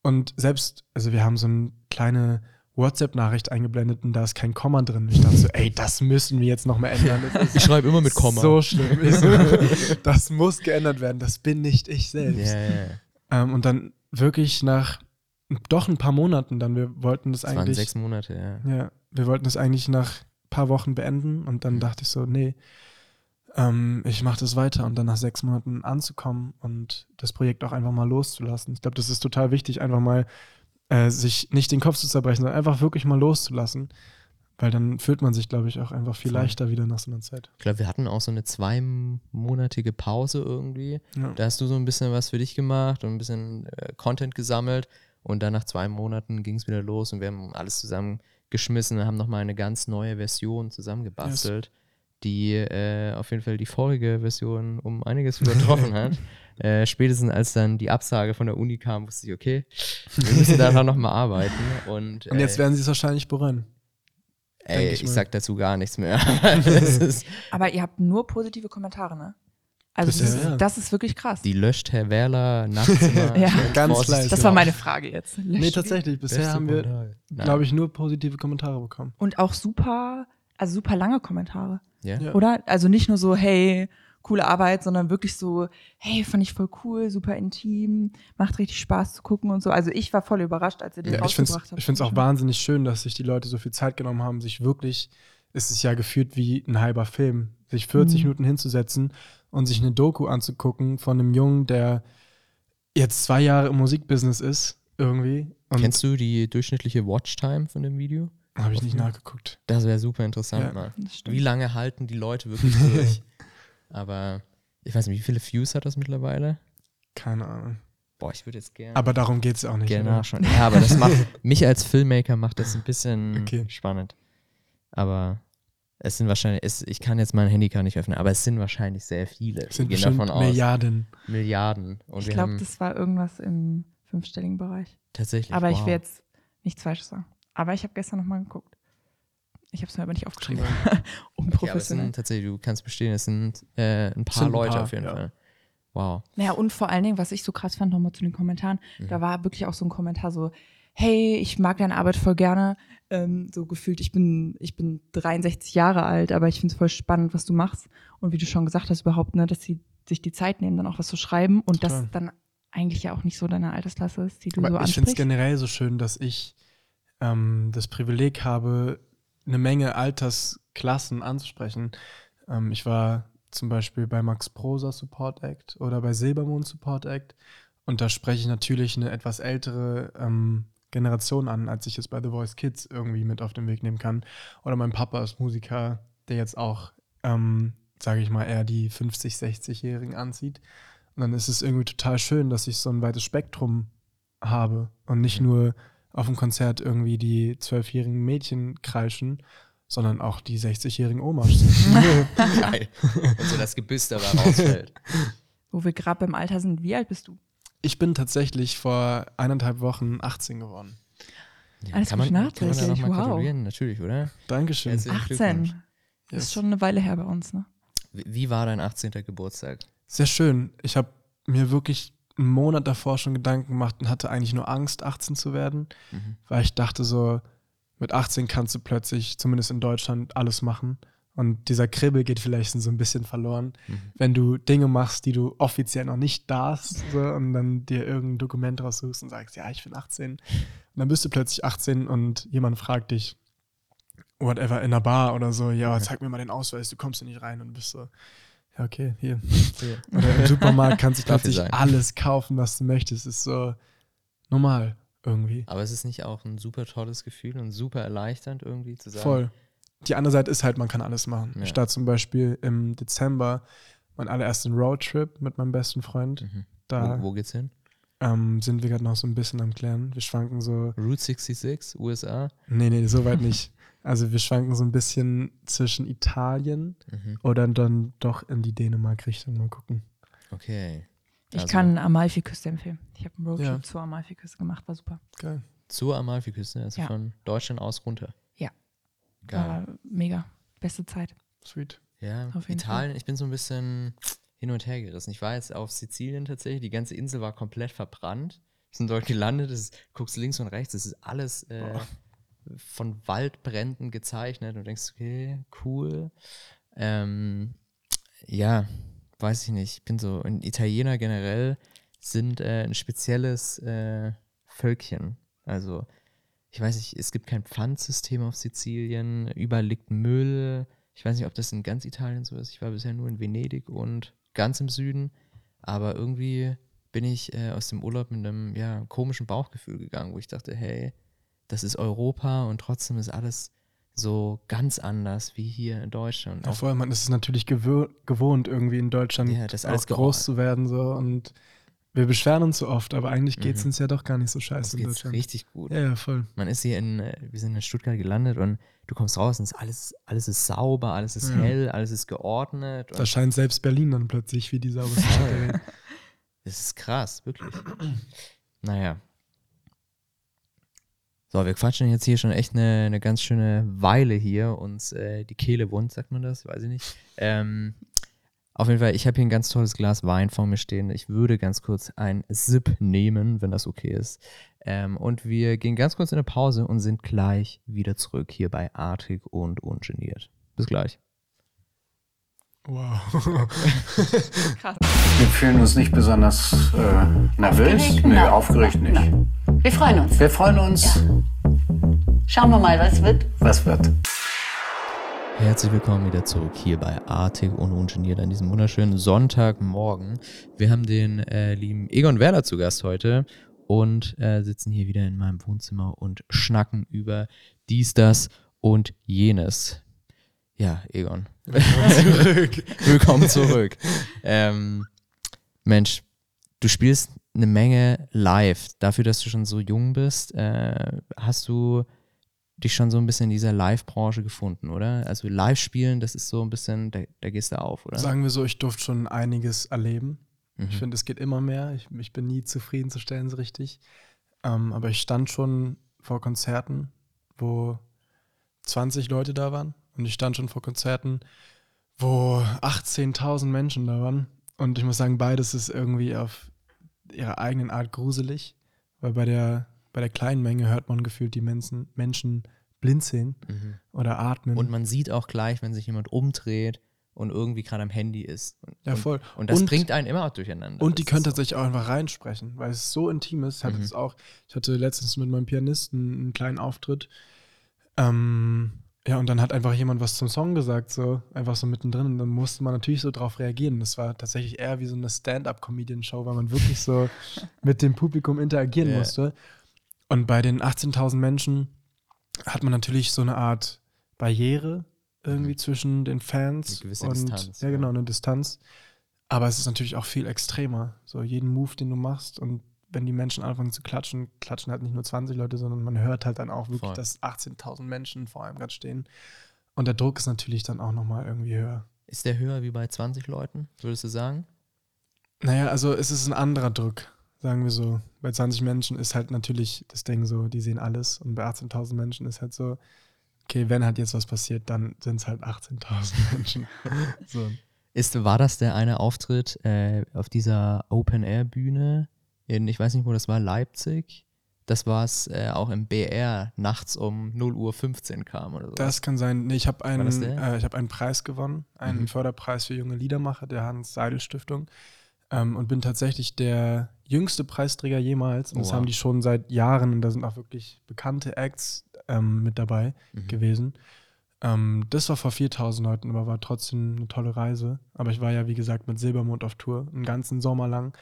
Und selbst, also wir haben so eine kleine WhatsApp-Nachricht eingeblendet und da ist kein Komma drin. Ich dachte so, ey, das müssen wir jetzt nochmal ändern. Ich schreibe immer mit Komma. so schlimm. [LAUGHS] [LAUGHS] Das muss geändert werden. Das bin nicht ich selbst. ja. Ähm, und dann wirklich nach doch ein paar Monaten dann, wir wollten das, Das waren eigentlich. sechs Monate, ja. Ja, wir wollten das eigentlich nach ein paar Wochen beenden und dann dachte ich so, nee, ähm, ich mache das weiter und dann nach sechs Monaten anzukommen und das Projekt auch einfach mal loszulassen. Ich glaube, das ist total wichtig, einfach mal äh, sich nicht den Kopf zu zerbrechen, sondern einfach wirklich mal loszulassen, weil dann fühlt man sich, glaube ich, auch einfach viel Voll. leichter wieder nach so einer Zeit. Ich glaube, wir hatten auch so eine zweimonatige Pause irgendwie. Ja. Da hast du so ein bisschen was für dich gemacht und ein bisschen äh, Content gesammelt. Und dann nach zwei Monaten ging es wieder los und wir haben alles zusammengeschmissen und haben nochmal eine ganz neue Version zusammengebastelt, die äh, auf jeden Fall die vorige Version um einiges übertroffen hat. [LAUGHS] Äh, spätestens als dann die Absage von der Uni kam, wusste ich, okay, wir müssen daran nochmal arbeiten. Und, Und jetzt äh, werden sie es wahrscheinlich bereuen. ey, ich, ich sag dazu gar nichts mehr. [LAUGHS] [LAUGHS] das ist, Aber ihr habt nur positive Kommentare, ne? Also das, Bisher, ist, ja. das ist wirklich krass. die löscht Herr Werler nachts immer. Ja. Ganz leise. das war meine Frage jetzt. Nee, tatsächlich. Bisher haben wir, glaube ich, nur positive Kommentare bekommen. Und auch super, also super lange Kommentare, Ja? Ja. oder? Also nicht nur so, hey, coole Arbeit, sondern wirklich so, hey, fand ich voll cool, super intim, macht richtig Spaß zu gucken und so. Also ich war voll überrascht, als ihr den Ja, ich finde rausgebracht habt. es ich find's auch wahnsinnig schön, dass sich die Leute so viel Zeit genommen haben, sich wirklich, es ist ja gefühlt wie ein halber Film, sich 40 Mhm. Minuten hinzusetzen und sich eine Doku anzugucken von einem Jungen, der jetzt zwei Jahre im Musikbusiness ist, irgendwie. Und Kennst du die durchschnittliche Watchtime von dem Video? Habe ich nicht nachgeguckt. Das wäre super interessant Ja. mal. Wie lange halten die Leute wirklich [LAUGHS] durch? Aber ich weiß nicht, wie viele Views hat das mittlerweile? Keine Ahnung. Boah, ich würde jetzt gerne Aber darum geht es auch nicht. gerne oder? nachschauen. Ja, aber das macht [LAUGHS] mich als Filmmaker macht das ein bisschen Okay. spannend. Aber es sind wahrscheinlich, es, ich kann jetzt mein Handy gar nicht öffnen, aber es sind wahrscheinlich sehr viele. Es sind Wir gehen bestimmt davon aus. Milliarden. Milliarden. Und ich glaube, das war irgendwas im fünfstelligen Bereich. tatsächlich. Aber ich wow. will jetzt nichts Falsches sagen. Aber ich habe gestern nochmal geguckt. Ich habe es mir aber nicht aufgeschrieben. Okay, aber es Unprofessionell. sind tatsächlich, du kannst bestehen, es sind äh, ein paar Sind ein Leute paar, auf jeden ja. Fall. Wow. Naja, und vor allen Dingen, was ich so krass fand, nochmal zu den Kommentaren, Mhm. da war wirklich auch so ein Kommentar so, hey, ich mag deine Arbeit voll gerne. Ähm, so gefühlt, ich bin, ich bin 63 Jahre alt, aber ich finde es voll spannend, was du machst. Und wie du schon gesagt hast, überhaupt, ne, dass sie sich die Zeit nehmen, dann auch was zu schreiben und Total. das dann eigentlich ja auch nicht so deine Altersklasse ist, die du Aber so ich finde es ansprichst. generell so schön, dass ich ähm, das Privileg habe, eine Menge Altersklassen anzusprechen. Ähm, ich war zum Beispiel bei Max Prosa Support Act oder bei Silbermond Support Act und da spreche ich natürlich eine etwas ältere ähm, Generation an, als ich es bei The Voice Kids irgendwie mit auf den Weg nehmen kann. Oder mein Papa ist Musiker, der jetzt auch, ähm, sage ich mal, eher die 50-, 60-Jährigen anzieht. Und dann ist es irgendwie total schön, dass ich so ein weites Spektrum habe und nicht nur auf dem Konzert irgendwie die zwölfjährigen Mädchen kreischen, sondern auch die 60-jährigen Omas. [LAUGHS] Geil. Und so das Gebüss dabei rausfällt. Wo wir gerade beim Alter sind, wie alt bist du? ich bin tatsächlich vor eineinhalb Wochen 18 geworden. Ja, Alles kann man, gut kann man da nachträglich, noch mal wow. gratulieren? Natürlich, oder? Dankeschön. Herzlichen 18. Glückwunsch. Das ist schon eine Weile her bei uns, ne? Wie, wie war dein 18. Geburtstag? Sehr schön. Ich habe mir wirklich einen Monat davor schon Gedanken gemacht und hatte eigentlich nur Angst, 18 zu werden, Mhm. weil ich dachte so, mit 18 kannst du plötzlich, zumindest in Deutschland, alles machen. Und dieser Kribbel geht vielleicht so ein bisschen verloren, Mhm. wenn du Dinge machst, die du offiziell noch nicht darfst so, und dann dir irgendein Dokument raussuchst und sagst, ja, ich bin 18. Und dann bist du plötzlich 18 und jemand fragt dich, whatever, in einer Bar oder so, ja, zeig mir mal den Ausweis, du kommst hier nicht rein und bist so, ja, okay, hier. Oder im Supermarkt kannst du plötzlich alles kaufen, was du möchtest. Ist so normal irgendwie. Aber es ist nicht auch ein super tolles Gefühl und super erleichternd irgendwie zu sagen. Voll. Die andere Seite ist halt, man kann alles machen. Ja. Starte zum Beispiel im Dezember meinen allerersten Roadtrip mit meinem besten Freund. Mhm. Da Wo, wo geht's hin? ähm, sind wir gerade noch so ein bisschen am Klären. Wir schwanken so, Route 66, USA. nee, nee, so weit nicht. [LAUGHS] Also wir schwanken so ein bisschen zwischen Italien Mhm. oder dann doch in die Dänemark-Richtung. Mal gucken. Okay. Ich Also- kann Amalfi-Küste empfehlen. Ich habe einen Roadtrip Ja. zur Amalfi-Küste gemacht, war super. Geil. Zur Amalfiküste, also Ja. von Deutschland aus runter. Ja. Geil. War mega. Beste Zeit. Sweet. Ja, Auf jeden Italien, ich bin so ein bisschen hin und her gerissen. Ich war jetzt auf Sizilien tatsächlich, die ganze Insel war komplett verbrannt. Wir sind dort gelandet, es ist, guckst links und rechts, es ist alles äh, von Waldbränden gezeichnet und denkst, okay, cool. Ähm, ja, weiß ich nicht. Ich bin so, Italiener generell sind äh, ein spezielles äh, Völkchen. Also, ich weiß nicht, es gibt kein Pfandsystem auf Sizilien, überall liegt Müll. Ich weiß nicht, ob das in ganz Italien so ist. Ich war bisher nur in Venedig und ganz im Süden. Aber irgendwie bin ich äh, aus dem Urlaub mit einem ja, komischen Bauchgefühl gegangen, wo ich dachte, hey, das ist Europa und trotzdem ist alles so ganz anders wie hier in Deutschland. Ja, Auch- vorher, man ist es natürlich gewohnt, irgendwie in Deutschland Ja, das alles groß zu werden. So. Und wir beschweren uns so oft, aber eigentlich geht es Mhm. uns ja doch gar nicht so scheiße in Deutschland. richtig gut. Ja, ja, voll. Man ist hier in, äh, wir sind in Stuttgart gelandet und du kommst raus und alles, alles ist sauber, alles ist Ja. hell, alles ist geordnet. Da scheint selbst Berlin dann plötzlich wie die sauberste [LAUGHS] Stadt es ist krass, wirklich. naja. So, wir quatschen jetzt hier schon echt eine, eine ganz schöne Weile hier. Uns äh, die Kehle wund, sagt man das? Weiß ich nicht. Ähm, auf jeden Fall, ich habe hier ein ganz tolles Glas Wein vor mir stehen. Ich würde ganz kurz ein Sip nehmen, wenn das okay ist. Ähm, und wir gehen ganz kurz in eine Pause und sind gleich wieder zurück hier bei Artig und Ungeniert. Bis gleich. Wow. Krass. [LAUGHS] Wir fühlen uns nicht besonders äh, nervös. Nein. aufgeregt nicht. Nein. Wir freuen uns. Wir freuen uns, Schauen wir mal, was wird. was wird. Herzlich willkommen wieder zurück hier bei Artig und Ungeniert an diesem wunderschönen Sonntagmorgen. Wir haben den äh, lieben Egon Werder zu Gast heute und äh, sitzen hier wieder in meinem Wohnzimmer und schnacken über dies, das und jenes. Ja, Egon. Zurück. [LAUGHS] Willkommen zurück. ähm, Mensch, du spielst eine Menge live. Dafür, dass du schon so jung bist, äh, hast du dich schon so ein bisschen in dieser Live-Branche gefunden, oder? Also live spielen, das ist so ein bisschen, da, da gehst du auf, oder? Sagen wir so, ich durfte schon einiges erleben. Mhm. Ich finde, es geht immer mehr. Ich, ich bin nie zufriedenzustellen so richtig. Ähm, aber ich stand schon vor Konzerten, wo 20 Leute da waren. Und ich stand schon vor Konzerten, wo 18.000 Menschen da waren. Und ich muss sagen, beides ist irgendwie auf ihrer eigenen Art gruselig. Weil bei der, bei der kleinen Menge hört man gefühlt die Menschen, Menschen blinzeln Mhm. oder atmen. Und man sieht auch gleich, wenn sich jemand umdreht und irgendwie gerade am Handy ist. Und, Ja, und, voll. Und das Und- bringt einen immer durcheinander. Und die können so. tatsächlich auch einfach reinsprechen, weil es so intim ist. Ich hatte Mhm. auch, ich hatte letztens mit meinem Pianisten einen kleinen Auftritt. Ähm, ja, und dann hat einfach jemand was zum Song gesagt, so einfach so mittendrin. Und dann musste man natürlich so drauf reagieren. Das war tatsächlich eher wie so eine Stand-up-Comedian-Show, weil man wirklich so [LAUGHS] mit dem Publikum interagieren Ja. musste. Und bei den 18.000 Menschen hat man natürlich so eine Art Barriere irgendwie Mhm. zwischen den Fans Eine gewisse und Distanz, ja. genau eine Distanz. Aber es ist natürlich auch viel extremer. So jeden Move, den du machst und wenn die Menschen anfangen zu klatschen, klatschen halt nicht nur 20 Leute, sondern man hört halt dann auch wirklich, Voll. dass 18.000 Menschen vor einem gerade stehen. Und der Druck ist natürlich dann auch nochmal irgendwie höher. Ist der höher wie bei 20 Leuten, würdest du sagen? Naja, also es ist ein anderer Druck, sagen wir so. Bei 20 Menschen ist halt natürlich das Ding so, die sehen alles. Und bei 18.000 Menschen ist halt so, okay, wenn halt jetzt was passiert, dann sind es halt 18.000 [LAUGHS] Menschen. so. Ist, war das der eine Auftritt äh, auf dieser Open-Air-Bühne in, ich weiß nicht, wo das war, Leipzig, das war es äh, auch im BR nachts um 0 Uhr 15 kam oder so. Das kann sein. Nee, ich habe einen, das äh, ich hab einen Preis gewonnen, einen Mhm. Förderpreis für junge Liedermacher der Hans-Seidel-Stiftung. Ähm, und bin tatsächlich der jüngste Preisträger jemals. Und das Wow. haben die schon seit Jahren. Und da sind auch wirklich bekannte Acts ähm, mit dabei Mhm. gewesen. Ähm, das war vor 4000 Leuten, aber war trotzdem eine tolle Reise. Aber ich war ja, wie gesagt, mit Silbermond auf Tour, einen ganzen Sommer lang.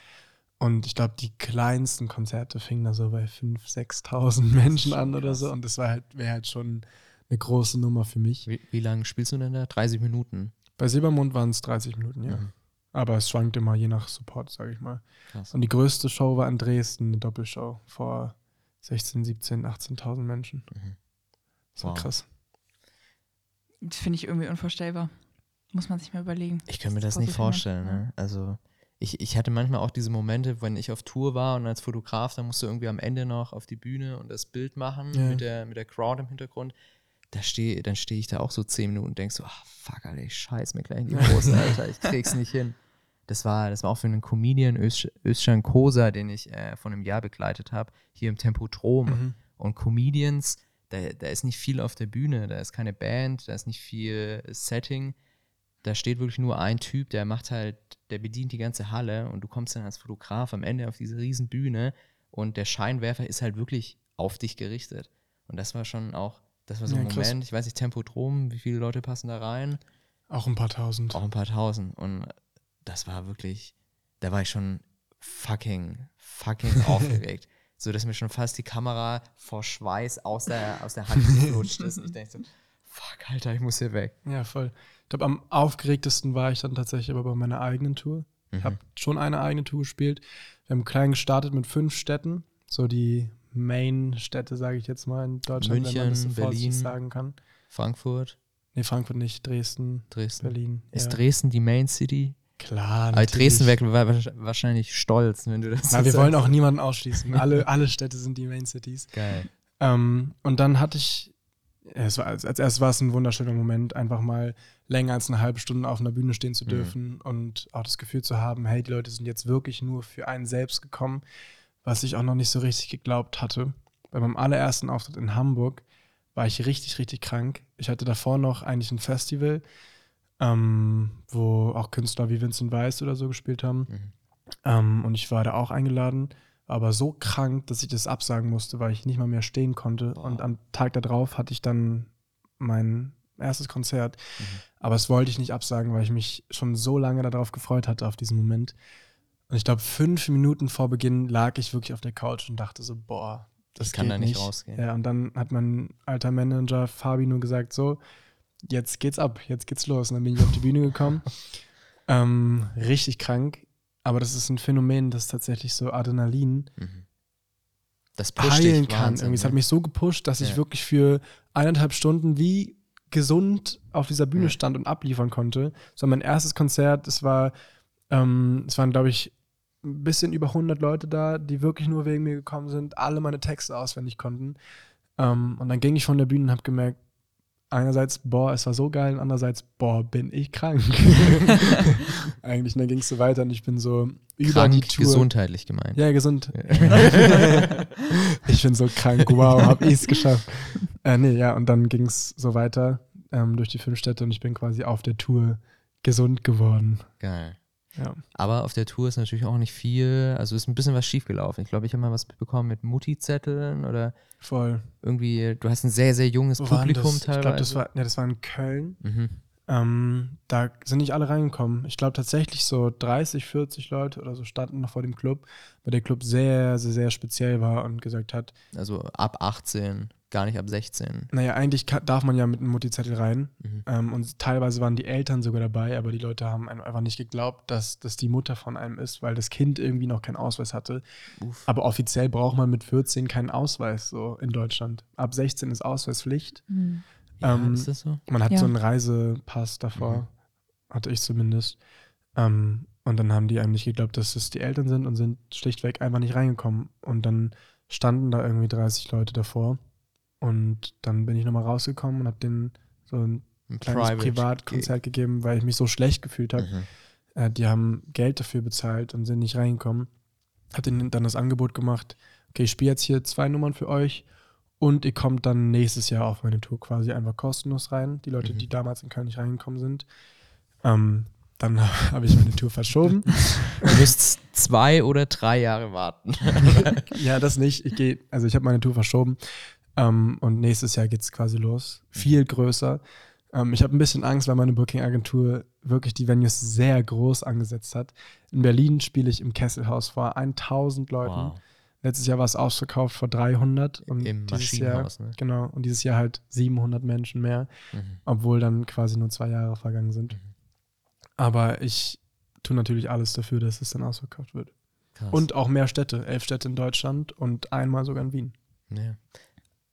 Und ich glaube, die kleinsten Konzerte fingen da so bei 5.000, 6.000 Menschen an oder so. Und das war halt, wäre halt schon eine große Nummer für mich. Wie, wie lange spielst du denn da? 30 Minuten. Bei Silbermond waren es 30 Minuten, ja. Mhm. Aber es schwankt immer je nach Support, sage ich mal. Krass. Und die größte Show war in Dresden, eine Doppelshow vor 16, 17, 18.000 Menschen. Mhm. Das war Wow. krass. Das finde ich irgendwie unvorstellbar. Muss man sich mal überlegen. Ich kann mir das vor nicht vielen vorstellen. Ne? Also ich, ich hatte manchmal auch diese Momente, wenn ich auf Tour war und als Fotograf, dann musst du irgendwie am Ende noch auf die Bühne und das Bild machen Ja. mit, der, mit der Crowd im Hintergrund. Da steh, dann stehe ich da auch so zehn Minuten und denk so, ach fuck, Alter, ich scheiß mir gleich in die Hose, [LAUGHS] Alter, ich krieg's nicht hin. Das war, das war auch für einen Comedian, Öz- Özcan Kosa, den ich äh, vor einem Jahr begleitet habe, hier im Tempodrom. Mhm. Und Comedians, da, da ist nicht viel auf der Bühne, da ist keine Band, da ist nicht viel Setting. Da steht wirklich nur ein Typ, der macht halt, der bedient die ganze Halle und du kommst dann als Fotograf am Ende auf diese riesen Bühne und der Scheinwerfer ist halt wirklich auf dich gerichtet. Und das war schon auch, das war so ein Ja, krass. Moment, ich weiß nicht, Tempodrom, wie viele Leute passen da rein? Auch ein paar tausend. Auch ein paar tausend. Und das war wirklich, da war ich schon fucking, fucking [LAUGHS] aufgeregt. So dass mir schon fast die Kamera vor Schweiß aus der, aus der Hand geflutscht ist. Und ich denke so, fuck, Alter, ich muss hier weg. Ja, voll. Ich glaube, am aufgeregtesten war ich dann tatsächlich aber bei meiner eigenen Tour. Ich Mhm. habe schon eine eigene Tour gespielt. Wir haben klein gestartet mit fünf Städten. So die Main-Städte, sage ich jetzt mal, in Deutschland, wenn man das so München, Berlin. sagen kann. Frankfurt, Nee, Frankfurt nicht, Dresden, Dresden. Berlin. Ist ja. Dresden die Main City? Klar, Aber natürlich. Dresden wäre wahrscheinlich stolz, wenn du das Na, so wir wollen sagst. auch niemanden ausschließen. [LAUGHS] Alle, alle Städte sind die Main Cities. Geil. Ähm, und dann hatte ich, es war, als, als erstes war es ein wunderschöner Moment, einfach mal länger als eine halbe Stunde auf einer Bühne stehen zu Mhm. dürfen und auch das Gefühl zu haben, hey, die Leute sind jetzt wirklich nur für einen selbst gekommen, was ich auch noch nicht so richtig geglaubt hatte. Bei meinem allerersten Auftritt in Hamburg war ich richtig, richtig krank. Ich hatte davor noch eigentlich ein Festival, ähm, wo auch Künstler wie Vincent Weiss oder so gespielt haben. Mhm. Ähm, und ich war da auch eingeladen, aber so krank, dass ich das absagen musste, weil ich nicht mal mehr stehen konnte. Boah. Und am Tag darauf hatte ich dann mein erstes Konzert. Mhm. Aber das wollte ich nicht absagen, weil ich mich schon so lange darauf gefreut hatte, auf diesen Moment. Und ich glaube, fünf Minuten vor Beginn lag ich wirklich auf der Couch und dachte so, boah, das Ich kann da nicht rausgehen. Ja, und dann hat mein alter Manager Fabi nur gesagt, so, jetzt geht's ab, jetzt geht's los. Und dann bin ich auf die Bühne gekommen. [LAUGHS] ähm, richtig krank. Aber das ist ein Phänomen, das tatsächlich so Adrenalin Mhm. Das heilen kann. Wahnsinn, Irgendwie. Es hat ne? mich so gepusht, dass ich Ja. wirklich für eineinhalb Stunden wie gesund auf dieser Bühne stand und abliefern konnte. Das war mein erstes Konzert. Es war, ähm, es waren, glaube ich, ein bisschen über 100 Leute da, die wirklich nur wegen mir gekommen sind, alle meine Texte auswendig konnten. Ähm, und dann ging ich von der Bühne und habe gemerkt, einerseits, boah, es war so geil, und andererseits, boah, bin ich krank. [LAUGHS] [LAUGHS] Eigentlich, dann ging es so weiter und ich bin so über die Krank, Tour. gesundheitlich gemeint. Ja, gesund. [LAUGHS] ich bin so krank, wow, hab ich's geschafft. Äh, nee, ja, und dann ging es so weiter ähm, durch die fünf Städte und ich bin quasi auf der Tour gesund geworden. Geil. Ja. Aber auf der Tour ist natürlich auch nicht viel, also ist ein bisschen was schiefgelaufen. Ich glaube, ich habe mal was mitbekommen mit Mutti-Zetteln oder Voll. irgendwie, du hast ein sehr, sehr junges Wo Publikum das? teilweise. Ich glaube, das war, ja, das war in Köln. Mhm. Ähm, da sind nicht alle reingekommen. Ich glaube tatsächlich so 30, 40 Leute oder so standen noch vor dem Club, weil der Club sehr, sehr, sehr speziell war und gesagt hat, Also ab 18, gar nicht ab 16. naja, eigentlich ka- darf man ja mit einem Mutti-Zettel rein. Mhm. Ähm, und teilweise waren die Eltern sogar dabei, aber die Leute haben einem einfach nicht geglaubt, dass das die Mutter von einem ist, weil das Kind irgendwie noch keinen Ausweis hatte. Uff. Aber offiziell braucht man mit 14 keinen Ausweis so in Deutschland. Ab 16 ist Ausweispflicht. Hm. Ja, ähm, ist das so? Man hat Ja. so einen Reisepass davor, Mhm. hatte ich zumindest. Ähm, und dann haben die einem nicht geglaubt, dass es die Eltern sind und sind schlichtweg einfach nicht reingekommen. Und dann standen da irgendwie 30 Leute davor. Und dann bin ich nochmal rausgekommen und habe denen so ein Ein kleines Private Privatkonzert gegeben, weil ich mich so schlecht gefühlt habe. Mhm. Äh, die haben Geld dafür bezahlt und sind nicht reingekommen. Hab denen dann das Angebot gemacht, okay, ich spiele jetzt hier zwei Nummern für euch und ihr kommt dann nächstes Jahr auf meine Tour quasi einfach kostenlos rein. Die Leute, Mhm. die damals in Köln nicht reingekommen sind. Ähm, dann [LAUGHS] habe ich meine Tour verschoben. [LAUGHS] Du müsst zwei oder drei Jahre warten. [LAUGHS] ja, das nicht. Ich gehe, also ich habe meine Tour verschoben. Ähm, und nächstes Jahr geht es quasi los. Viel größer. Ähm, ich habe ein bisschen Angst, weil meine Booking-Agentur wirklich die Venues sehr groß angesetzt hat. In Berlin spiele ich im Kesselhaus vor 1000 Leuten. Wow. Letztes Jahr war es ausverkauft vor 300. Und Im dieses Jahr, ne? Genau. Und dieses Jahr halt 700 Menschen mehr, Mhm. obwohl dann quasi nur zwei Jahre vergangen sind. Aber ich tue natürlich alles dafür, dass es dann ausverkauft wird. Krass. Und auch mehr Städte. Elf Städte in Deutschland und einmal sogar in Wien. Ja.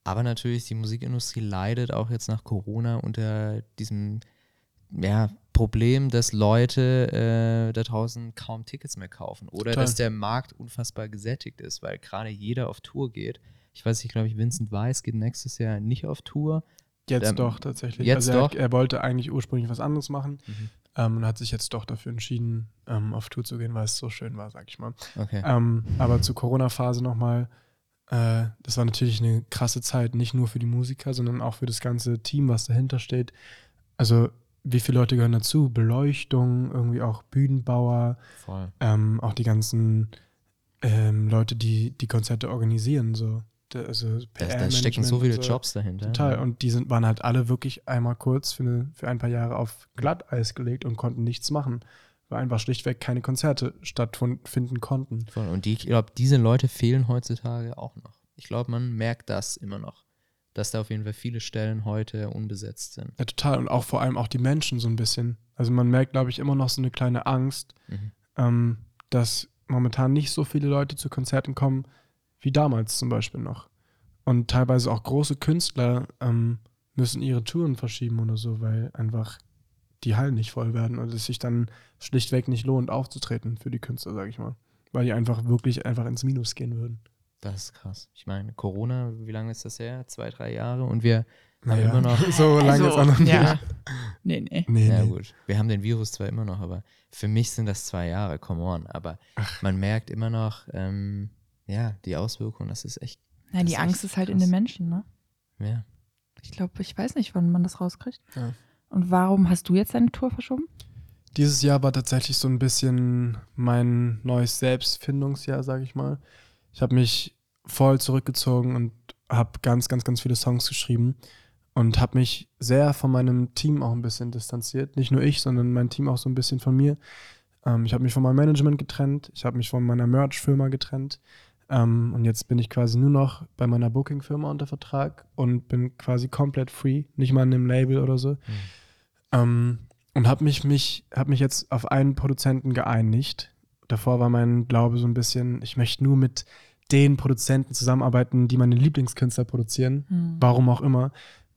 Aber natürlich, die Musikindustrie leidet auch jetzt nach Corona unter diesem ja, Problem, dass Leute äh, da draußen kaum Tickets mehr kaufen. Oder Total. dass der Markt unfassbar gesättigt ist, weil gerade jeder auf Tour geht. Ich weiß nicht, glaube ich, Vincent Weiss geht nächstes Jahr nicht auf Tour. Jetzt Ähm, doch, tatsächlich. jetzt also er, doch? er wollte eigentlich ursprünglich was anderes machen Mhm. ähm, und hat sich jetzt doch dafür entschieden, ähm, auf Tour zu gehen, weil es so schön war, sag ich mal. Okay. Ähm, aber zur Corona-Phase nochmal, äh, das war natürlich eine krasse Zeit, nicht nur für die Musiker, sondern auch für das ganze Team, was dahinter steht. Also wie viele Leute gehören dazu? Beleuchtung, irgendwie auch Bühnenbauer, ähm, auch die ganzen ähm, Leute, die die Konzerte organisieren, so. Da- Also Da, da stecken so viele und Jobs dahinter. Total. Und die sind, waren halt alle wirklich einmal kurz für, eine, für ein paar Jahre auf Glatteis gelegt und konnten nichts machen, weil einfach schlichtweg keine Konzerte stattfinden konnten. Und die, ich glaube, diese Leute fehlen heutzutage auch noch. Ich glaube, man merkt das immer noch, dass da auf jeden Fall viele Stellen heute unbesetzt sind. Ja, total. Und auch vor allem auch die Menschen so ein bisschen. Also man merkt, glaube ich, immer noch so eine kleine Angst, Mhm. ähm, dass momentan nicht so viele Leute zu Konzerten kommen, wie damals zum Beispiel noch. Und teilweise auch große Künstler ähm, müssen ihre Touren verschieben oder so, weil einfach die Hallen nicht voll werden und es sich dann schlichtweg nicht lohnt, aufzutreten für die Künstler, sage ich mal. Weil die einfach wirklich einfach ins Minus gehen würden. Das ist krass. Ich meine, Corona, wie lange ist das her? Zwei, drei Jahre und wir haben Naja, immer noch. [LAUGHS] so lange ist auch noch nicht. ja. Nee, nee. Nee, Ja, nee. gut. Wir haben den Virus zwar immer noch, aber für mich sind das zwei Jahre, come on. Aber man merkt immer noch, ähm, ja, die Auswirkungen, das ist echt, Nein, die Angst ist halt in krass. den Menschen, ne? ja. Ich glaube, ich weiß nicht, wann man das rauskriegt. Ja. Und warum hast du jetzt deine Tour verschoben? Dieses Jahr war tatsächlich so ein bisschen mein neues Selbstfindungsjahr, sage ich mal. Ich habe mich voll zurückgezogen und habe ganz, ganz, ganz viele Songs geschrieben und habe mich sehr von meinem Team auch ein bisschen distanziert. Nicht nur ich, sondern mein Team auch so ein bisschen von mir. Ähm, ich habe mich von meinem Management getrennt, ich habe mich von meiner Merch-Firma getrennt ähm, und jetzt bin ich quasi nur noch bei meiner Booking-Firma unter Vertrag und bin quasi komplett free, nicht mal in einem Label oder so. Ähm, und habe mich, mich, hab mich jetzt auf einen Produzenten geeinigt. Davor war mein Glaube so ein bisschen, ich möchte nur mit den Produzenten zusammenarbeiten, die meine Lieblingskünstler produzieren. Hm. Warum auch immer,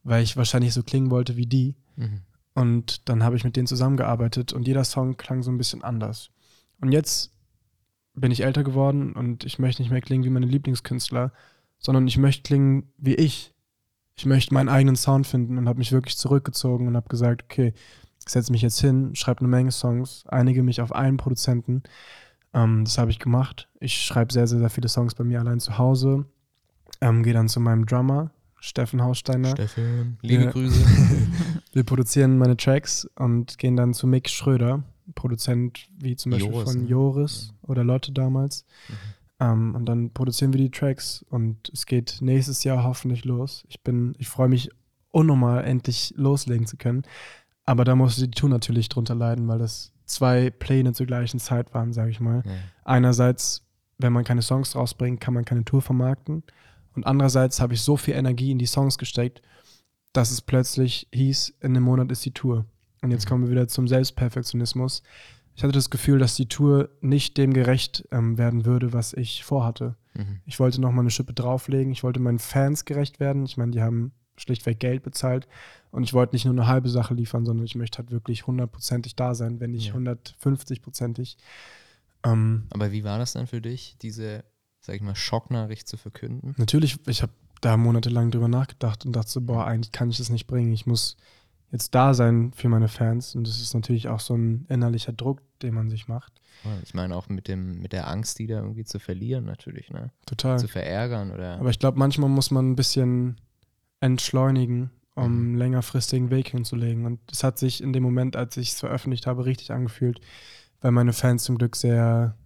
weil ich wahrscheinlich so klingen wollte wie die. Mhm. Und dann habe ich mit denen zusammengearbeitet und jeder Song klang so ein bisschen anders. Und jetzt bin ich älter geworden und ich möchte nicht mehr klingen wie meine Lieblingskünstler, sondern ich möchte klingen wie ich. Ich möchte meinen eigenen Sound finden und habe mich wirklich zurückgezogen und habe gesagt, okay, ich setze mich jetzt hin, schreibe eine Menge Songs, einige mich auf einen Produzenten. Ähm, das habe ich gemacht. Ich schreibe sehr, sehr, sehr viele Songs bei mir allein zu Hause. Ähm, Gehe dann zu meinem Drummer, Steffen Haussteiner. Steffen, liebe Ja. [LAUGHS] Grüße. Wir produzieren meine Tracks und gehen dann zu Mick Schröder, Produzent wie zum Beispiel Joris, von ne? Joris oder Lotte damals. Mhm. Ähm, und dann produzieren wir die Tracks und es geht nächstes Jahr hoffentlich los. Ich bin, ich freue mich unnormal, endlich loslegen zu können. Aber da musste die Tour natürlich drunter leiden, weil das zwei Pläne zur gleichen Zeit waren, sage ich mal. Ja. Einerseits, wenn man keine Songs rausbringt, kann man keine Tour vermarkten. Und andererseits habe ich so viel Energie in die Songs gesteckt, dass es plötzlich hieß, in einem Monat ist die Tour. Und jetzt Mhm. kommen wir wieder zum Selbstperfektionismus. Ich hatte das Gefühl, dass die Tour nicht dem gerecht ähm, werden würde, was ich vorhatte. Mhm. Ich wollte noch mal eine Schippe drauflegen. Ich wollte meinen Fans gerecht werden. Ich meine, die haben schlichtweg Geld bezahlt. Und ich wollte nicht nur eine halbe Sache liefern, sondern ich möchte halt wirklich hundertprozentig da sein, wenn nicht Ja. 150-prozentig. Ähm, Aber wie war das dann für dich, diese, sag ich mal, Schocknachricht zu verkünden? natürlich, ich habe da monatelang drüber nachgedacht und dachte so, boah, eigentlich kann ich das nicht bringen. Ich muss jetzt da sein für meine Fans. Und das ist natürlich auch so ein innerlicher Druck, den man sich macht. Ich meine auch mit dem, mit der Angst, die da irgendwie zu verlieren, natürlich, ne? Total. Zu verärgern oder. Aber ich glaube, manchmal muss man ein bisschen entschleunigen, um Mhm. einen längerfristigen Weg hinzulegen. Und es hat sich in dem Moment, als ich es veröffentlicht habe, richtig angefühlt, weil meine Fans zum Glück sehr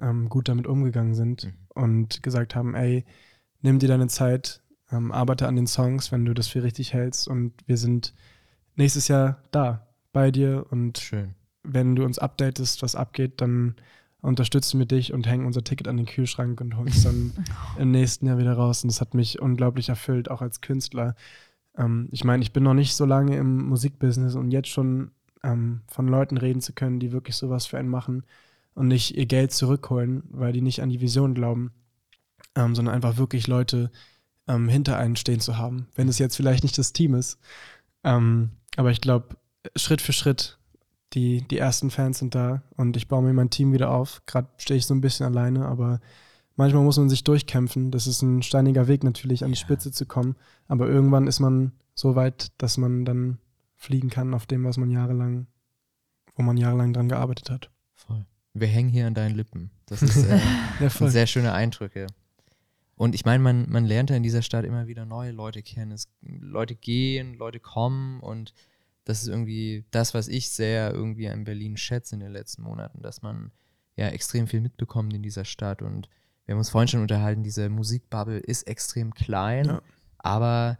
ähm, gut damit umgegangen sind Mhm. und gesagt haben, ey, nimm dir deine Zeit, ähm, arbeite an den Songs, wenn du das für richtig hältst und wir sind nächstes Jahr da bei dir und Schön. wenn du uns updatest, was abgeht, dann unterstützen wir dich und hängen unser Ticket an den Kühlschrank und holen es dann [LAUGHS] im nächsten Jahr wieder raus. Und das hat mich unglaublich erfüllt, auch als Künstler. Ähm, ich meine, ich bin noch nicht so lange im Musikbusiness und jetzt schon ähm, von Leuten reden zu können, die wirklich sowas für einen machen und nicht ihr Geld zurückholen, weil die nicht an die Vision glauben, ähm, sondern einfach wirklich Leute ähm, hinter einen stehen zu haben. Wenn es jetzt vielleicht nicht das Team ist. Ähm, aber ich glaube, Schritt für Schritt, die, die ersten Fans sind da und ich baue mir mein Team wieder auf. Gerade stehe ich so ein bisschen alleine, aber manchmal muss man sich durchkämpfen. Das ist ein steiniger Weg natürlich, an die. Spitze zu kommen. Aber irgendwann ist man so weit, dass man dann fliegen kann auf dem, was man jahrelang, wo man jahrelang dran gearbeitet hat. Voll. Wir hängen hier an deinen Lippen. Das ist äh, [LAUGHS] Ja, sind sehr schöne Eindrücke. Und ich meine, man, man lernt ja in dieser Stadt immer wieder neue Leute kennen. Es, Leute gehen, Leute kommen und das ist irgendwie das, was ich sehr irgendwie an Berlin schätze in den letzten Monaten, dass man ja extrem viel mitbekommt in dieser Stadt und wir haben uns vorhin schon unterhalten, diese Musikbubble ist extrem klein, Ja. aber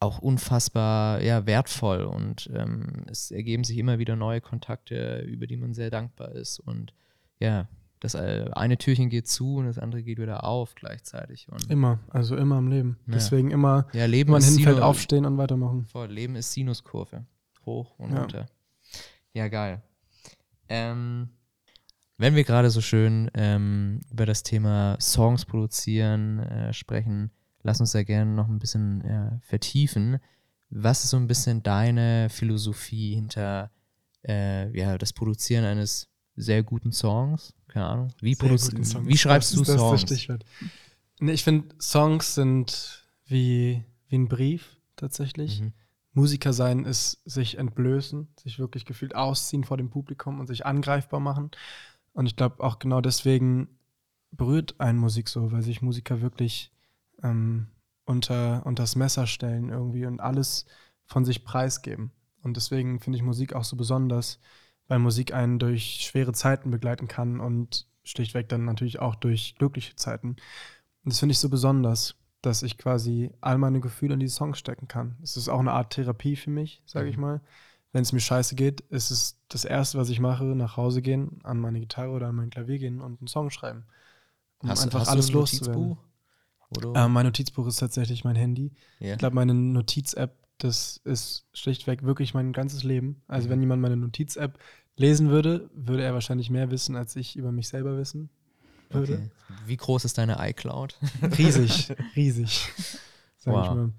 auch unfassbar ja, wertvoll und ähm, es ergeben sich immer wieder neue Kontakte, über die man sehr dankbar ist und ja, das äh, eine Türchen geht zu und das andere geht wieder auf gleichzeitig und Immer, also immer im Leben. Ja. Deswegen immer, ja, wenn Leben man hinfällt, Sinu- aufstehen und weitermachen. Voll, Leben ist Sinuskurve. Hoch und Ja. runter. Ja, geil. Ähm, wenn wir gerade so schön ähm, über das Thema Songs produzieren äh, sprechen, lass uns da gerne noch ein bisschen ja, vertiefen. Was ist so ein bisschen deine Philosophie hinter äh, ja, das Produzieren eines sehr guten Songs? Keine Ahnung. Wie, Sehr produzi- guten Songs. wie schreibst Das du ist das Songs? Stichwort. Nee, ich finde, Songs sind wie, wie ein Brief tatsächlich. Mhm. Musiker sein ist sich entblößen, sich wirklich gefühlt ausziehen vor dem Publikum und sich angreifbar machen. Und ich glaube auch genau deswegen berührt ein Musik so, weil sich Musiker wirklich ähm, unter, unter das Messer stellen irgendwie und alles von sich preisgeben. Und deswegen finde ich Musik auch so besonders, weil Musik einen durch schwere Zeiten begleiten kann und schlichtweg dann natürlich auch durch glückliche Zeiten. Und das finde ich so besonders, dass ich quasi all meine Gefühle in die Songs stecken kann. Es ist auch eine Art Therapie für mich, sage ich Mhm. mal. Wenn es mir scheiße geht, ist es das Erste, was ich mache, nach Hause gehen, an meine Gitarre oder an mein Klavier gehen und einen Song schreiben. Um Hast, einfach hast alles loszuwerden. Äh, mein Notizbuch ist tatsächlich mein Handy. ja. Ich glaube, meine Notiz-App, das ist schlichtweg wirklich mein ganzes Leben. Also, Mhm. wenn jemand meine Notiz-App lesen würde, würde er wahrscheinlich mehr wissen, als ich über mich selber wissen würde. okay. Wie groß ist deine iCloud? [LAUGHS] Riesig, riesig. Sag ich Wow. mal.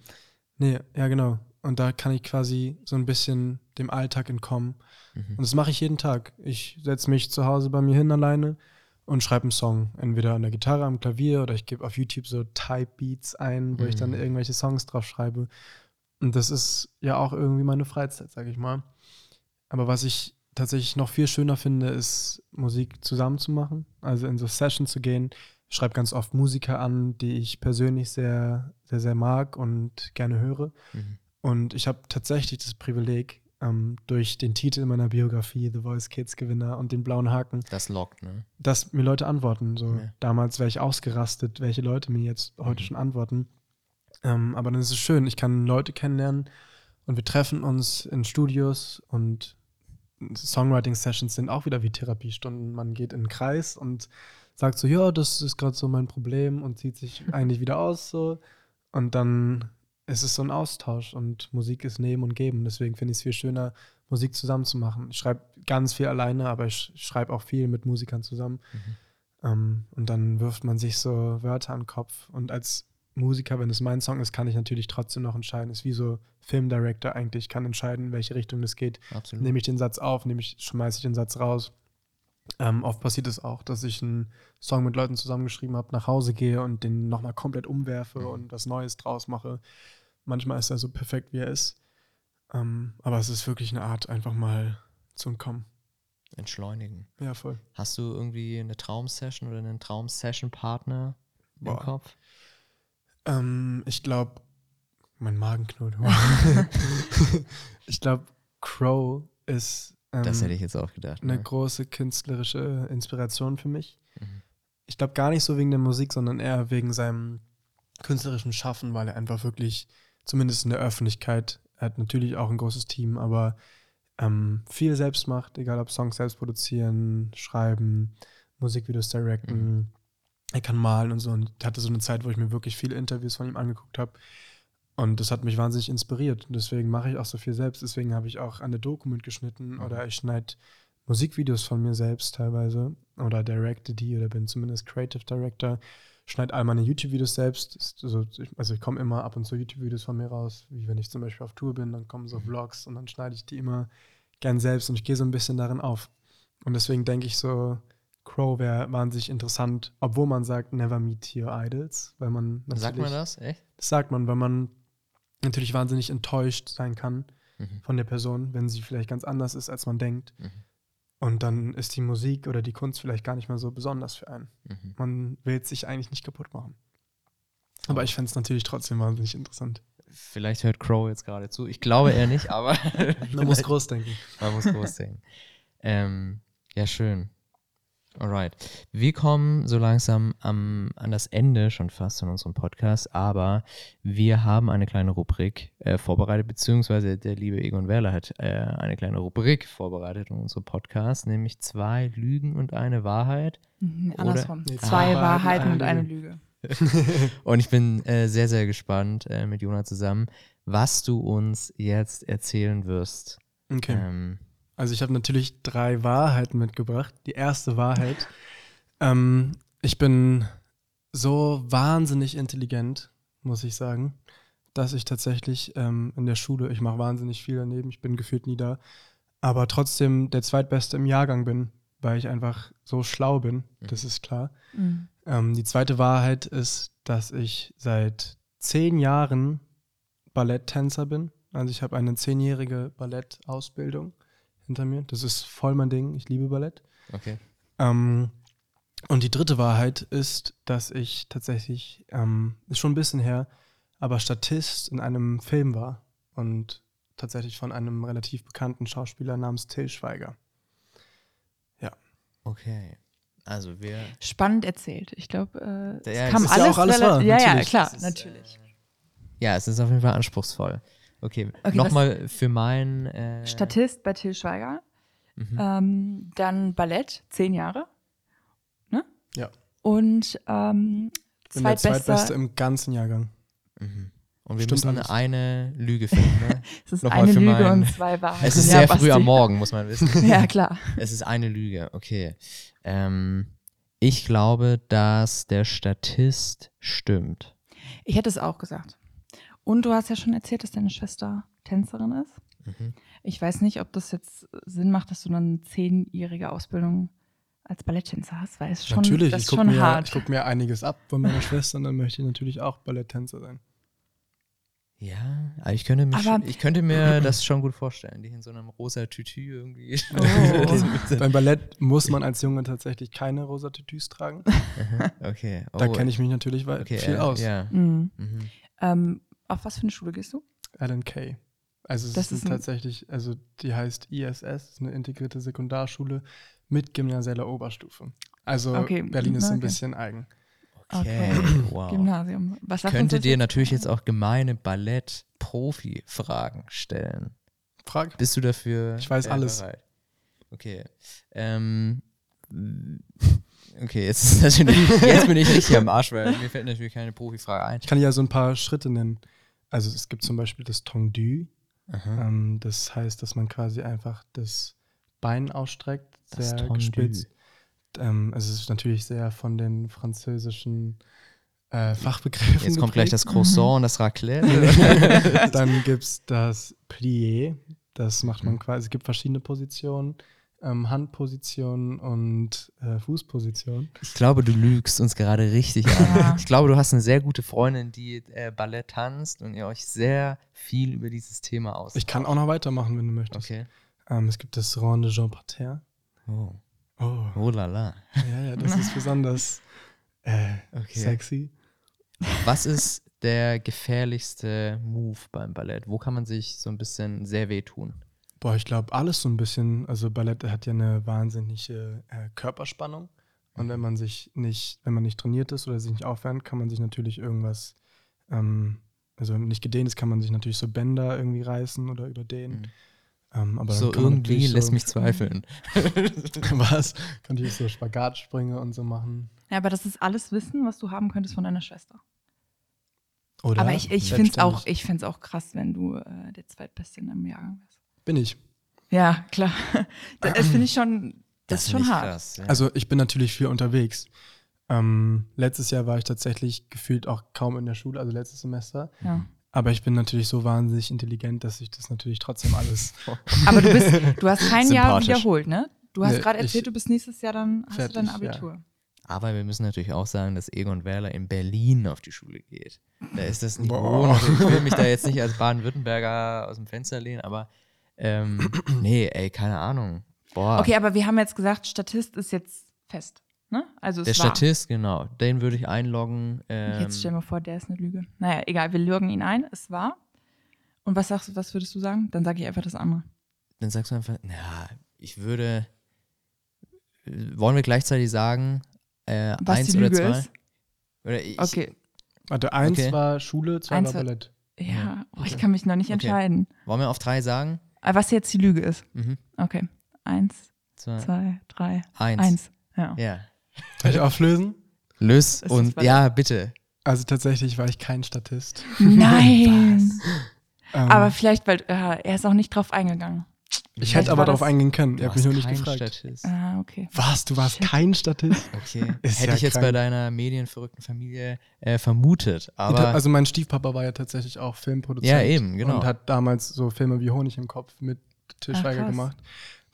Nee, ja, genau. Und da kann ich quasi so ein bisschen dem Alltag entkommen. Mhm. Und das mache ich jeden Tag. Ich setze mich zu Hause bei mir hin alleine und schreibe einen Song. Entweder an der Gitarre, am Klavier oder ich gebe auf YouTube so Type Beats ein, wo ich dann Mhm. irgendwelche Songs drauf schreibe. Und das ist ja auch irgendwie meine Freizeit, sag ich mal. Aber was ich tatsächlich noch viel schöner finde, ist Musik zusammen zu machen. Also in so Sessions zu gehen. Ich schreibe ganz oft Musiker an, die ich persönlich sehr, sehr, sehr mag und gerne höre. Mhm. Und ich habe tatsächlich das Privileg, ähm, durch den Titel meiner Biografie, The Voice Kids Gewinner und den blauen Haken, Das lockt, ne? dass mir Leute antworten. So Ja. damals wäre ich ausgerastet, welche Leute mir jetzt heute Mhm. schon antworten. Ähm, aber dann ist es schön, ich kann Leute kennenlernen und wir treffen uns in Studios und Songwriting-Sessions sind auch wieder wie Therapiestunden. Man geht in einen Kreis und sagt so, ja, das ist gerade so mein Problem und zieht sich eigentlich wieder aus so. Und dann ist es so ein Austausch und Musik ist Nehmen und Geben. Deswegen finde ich es viel schöner, Musik zusammen zu machen. Ich schreibe ganz viel alleine, aber ich schreibe auch viel mit Musikern zusammen. Ähm, und dann wirft man sich so Wörter an den Kopf. Und als Musiker, wenn es mein Song ist, kann ich natürlich trotzdem noch entscheiden. Ist wie so Filmdirector eigentlich. Ich kann entscheiden, in welche Richtung das geht. Absolut. Nehme ich den Satz auf, nehme ich, schmeiße ich den Satz raus. Ähm, oft passiert es auch, dass ich einen Song mit Leuten zusammengeschrieben habe, nach Hause gehe und den nochmal komplett umwerfe Mhm. und was Neues draus mache. Manchmal ist er so perfekt, wie er ist. Ähm, aber es ist wirklich eine Art, einfach mal zu entkommen. entschleunigen. Ja, voll. Hast du irgendwie eine Traumsession oder einen Traumsession-Partner im. Kopf? Ähm, ich glaube, mein Magen knurrt. [LAUGHS] ich glaube, Crow ist ähm, Das hätte ich jetzt auch gedacht. eine Ne? große künstlerische Inspiration für mich. Mhm. Ich glaube gar nicht so wegen der Musik, sondern eher wegen seinem künstlerischen Schaffen, weil er einfach wirklich, zumindest in der Öffentlichkeit, er hat natürlich auch ein großes Team, aber ähm, viel selbst macht, egal ob Songs selbst produzieren, schreiben, Musikvideos directen. Er kann malen und so. Und ich hatte so eine Zeit, wo ich mir wirklich viele Interviews von ihm angeguckt habe. Und das hat mich wahnsinnig inspiriert. Und deswegen mache ich auch so viel selbst. Deswegen habe ich auch an der Doku mitgeschnitten oder ich schneide Musikvideos von mir selbst teilweise oder directe die oder bin zumindest Creative Director. Schneide all meine YouTube-Videos selbst. Ist so- ich- Also ich komme immer ab und zu YouTube-Videos von mir raus, wie wenn ich zum Beispiel auf Tour bin, dann kommen so Vlogs und dann schneide ich die immer gern selbst und ich gehe so ein bisschen darin auf. Und deswegen denke ich so, Crow wäre wahnsinnig interessant, obwohl man sagt, never meet your idols, weil man Sagt man das? Echt? Das sagt man, weil man natürlich wahnsinnig enttäuscht sein kann Mhm. von der Person, wenn sie vielleicht ganz anders ist, als man denkt. Mhm. Und dann ist die Musik oder die Kunst vielleicht gar nicht mehr so besonders für einen. Mhm. Man will es sich eigentlich nicht kaputt machen. Aber ich fände es natürlich trotzdem wahnsinnig interessant. Vielleicht hört Crow jetzt gerade zu. Ich glaube eher nicht, aber [LAUGHS] Man muss groß denken. man muss groß denken. [LAUGHS] Ähm, ja, schön. Alright. Wir kommen so langsam am, an das Ende schon fast von unserem Podcast, aber wir haben eine kleine Rubrik äh, vorbereitet, beziehungsweise der liebe Egon Werler hat äh, eine kleine Rubrik vorbereitet in unserem Podcast, nämlich zwei Lügen und eine Wahrheit. Mhm, Oder- andersrum. Nee, Zwei zwei Wahrheiten und eine eine Lüge. [LAUGHS] Und ich bin äh, sehr, sehr gespannt äh, mit Jona zusammen, was du uns jetzt erzählen wirst. Okay. Ähm, Also ich habe natürlich drei Wahrheiten mitgebracht. Die erste Wahrheit. ähm, ich bin so wahnsinnig intelligent, muss ich sagen, dass ich tatsächlich ähm, in der Schule, ich mache wahnsinnig viel daneben, ich bin gefühlt nie da, aber trotzdem der zweitbeste im Jahrgang bin, weil ich einfach so schlau bin, das ist klar. Mhm. Ähm, die zweite Wahrheit ist, dass ich seit zehn Jahren Balletttänzer bin. Also ich habe eine zehnjährige Ballettausbildung hinter mir. Das ist voll mein Ding. Ich liebe Ballett. okay. Ähm, und die dritte Wahrheit ist, dass ich tatsächlich, ähm, ist schon ein bisschen her, aber Statist in einem Film war und tatsächlich von einem relativ bekannten Schauspieler namens Till Schweiger. Okay. Also wir. Spannend erzählt. Ich glaube, äh, Ja, es kam es ist ja alles, alles wahr, Ja, ja, klar, ist, natürlich. Ja, es ist auf jeden Fall anspruchsvoll. Okay, Okay, nochmal für mein. Äh, Statist bei Till Schweiger. Mhm. Ähm, dann Ballett, zehn Jahre. Ne? Ja. Und ähm, Bin der zweitbeste im ganzen Jahrgang. Mhm. Und wir Stimmt müssen alles. eine Lüge finden. Ne? [LAUGHS] Es ist nochmal eine für Lüge und zwei Wahrheiten. es ist Ja, sehr Basti. früh am Morgen, muss man wissen. [LAUGHS] Ja, klar. Es ist eine Lüge, okay. Ähm, ich glaube, dass der Statist stimmt. Ich hätte es auch gesagt. Und du hast ja schon erzählt, dass deine Schwester Tänzerin ist. Mhm. Ich weiß nicht, ob das jetzt Sinn macht, dass du dann eine zehnjährige Ausbildung als Balletttänzer hast, weil es schon, natürlich, das ich ist gucke schon mir, hart. ich guck mir einiges ab von meiner [LAUGHS] Schwester und dann möchte ich natürlich auch Balletttänzer sein. Ja, aber ich könnte, mich, Aber- ich könnte mir [CLEARS THROAT] das schon gut vorstellen, die in so einem rosa Tütü irgendwie. Oh. [LAUGHS] Beim Ballett muss man als Junge tatsächlich keine rosa Tütüs tragen. [LAUGHS] okay. Da oh, kenne ich mich natürlich okay, viel äh, aus. Ja. Mhm. Mhm. Ähm, auf was für eine Schule gehst du? Alan Kay. Also es Das ist, tatsächlich, also die heißt ISS, ist eine integrierte Sekundarschule mit gymnasieller Oberstufe. Also Okay, Berlin ist ein okay. bisschen eigen. Okay, wow. Gymnasium. Was Könnte dir natürlich jetzt auch gemeine Ballett-Profi-Fragen stellen. Frag. Bist du dafür? Ich weiß äh, alles. Bereit? Okay. Ähm, okay, jetzt ist natürlich, [LAUGHS] jetzt bin ich richtig am Arsch, weil mir fällt natürlich keine Profifrage ein. Ich kann ja so ein paar Schritte nennen. Also es gibt zum Beispiel das Tendu. Aha. Ähm, das heißt, dass man quasi einfach das Bein ausstreckt, Das sehr Tendu. gespitzt. Ähm, also es ist natürlich sehr von den französischen äh, Fachbegriffen. Jetzt kommt gleich geprägt. das Croissant und das Raclette. [LAUGHS] Dann gibt es das Plié. Das macht man Mhm. quasi. Es gibt verschiedene Positionen. Ähm, Handpositionen und äh, Fußpositionen. Ich glaube, du lügst uns gerade richtig an. [LAUGHS] Ja. Ich glaube, du hast eine sehr gute Freundin, die äh, Ballett tanzt und ihr euch sehr viel über dieses Thema aus. Ich kann auch noch weitermachen, wenn du möchtest. Okay. Ähm, es gibt das Rond de Jean Parterre. Oh, Oh, oh la la. ja, ja, das ist besonders äh, Okay. sexy. Was ist der gefährlichste Move beim Ballett? Wo kann man sich so ein bisschen sehr wehtun? Boah, ich glaube, alles so ein bisschen. Also Ballett hat ja eine wahnsinnige äh, Körperspannung. Und wenn man sich nicht, wenn man nicht trainiert ist oder sich nicht aufwärmt, kann man sich natürlich irgendwas, ähm, also wenn man nicht gedehnt ist, kann man sich natürlich so Bänder irgendwie reißen oder überdehnen. Mhm. Ähm, aber so irgendwie lässt so, mich zweifeln. [LAUGHS] Was? Kann natürlich so Spagatsprünge und so machen. Ja, aber das ist alles Wissen, was du haben könntest von deiner Schwester. Oder? aber ich, ich finde es auch, ich auch krass, wenn du äh, der Zweitbeste in deinem Jahrgang bist. Bin ich. Ja, klar. [LAUGHS] Das finde ich schon, das, ist schon hart. Krass, ja. Also ich bin natürlich viel unterwegs. Ähm, letztes Jahr war ich tatsächlich gefühlt auch kaum in der Schule, also letztes Semester. Ja. Aber ich bin natürlich so wahnsinnig intelligent, dass ich das natürlich trotzdem alles [LAUGHS] Aber du bist, du hast kein Jahr wiederholt, ne? Du hast Nee, gerade erzählt, du bist nächstes Jahr dann hast Fertig, du dein ja. Abitur. Aber wir müssen natürlich auch sagen, dass Egon Werler in Berlin auf die Schule geht. Da ist das Niveau Boah. Ich will mich da jetzt nicht als Baden-Württemberger aus dem Fenster lehnen, aber ähm, [CLEARS THROAT] nee, ey, keine Ahnung. Boah. Okay, aber wir haben jetzt gesagt, Statist ist jetzt fest. Ne? Also es der war. Statist, genau, den würde ich einloggen. Ähm, Jetzt stell mal vor, der ist eine Lüge. Naja, egal, wir lügen ihn ein, es war. Und was sagst du, was würdest du sagen? Dann sage ich einfach das andere. dann sagst du einfach, na, ich würde. Wollen wir gleichzeitig sagen, äh, Was eins die oder Lüge zwei? ist? Oder ich, Okay. Warte, eins Okay. war Schule, zwei Eins war war- Ballett. Ja, oh, ich kann mich noch nicht Okay. entscheiden. Wollen wir auf drei sagen? Aber was jetzt die Lüge ist. Mhm. Okay. Eins, Zwei, zwei, drei, eins. eins. Ja. Ja. Soll ich auflösen? Lös ist und ja, bitte. Also tatsächlich war ich kein Statist. Nein. Ähm, Aber vielleicht, weil äh, er ist auch nicht drauf eingegangen. Ich vielleicht hätte aber darauf eingehen können. Ihr Du habt mich warst nur nicht kein gefragt. Statist. Ah, okay. Was? Du warst Shit. kein Statist? Okay. [LAUGHS] Ist Hätte ja ich jetzt bei krank. deiner medienverrückten Familie äh, vermutet. Aber also mein Stiefpapa war ja tatsächlich auch Filmproduzent. Ja, eben, genau. Und hat damals so Filme wie Honig im Kopf mit Til Ach, Schweiger gemacht.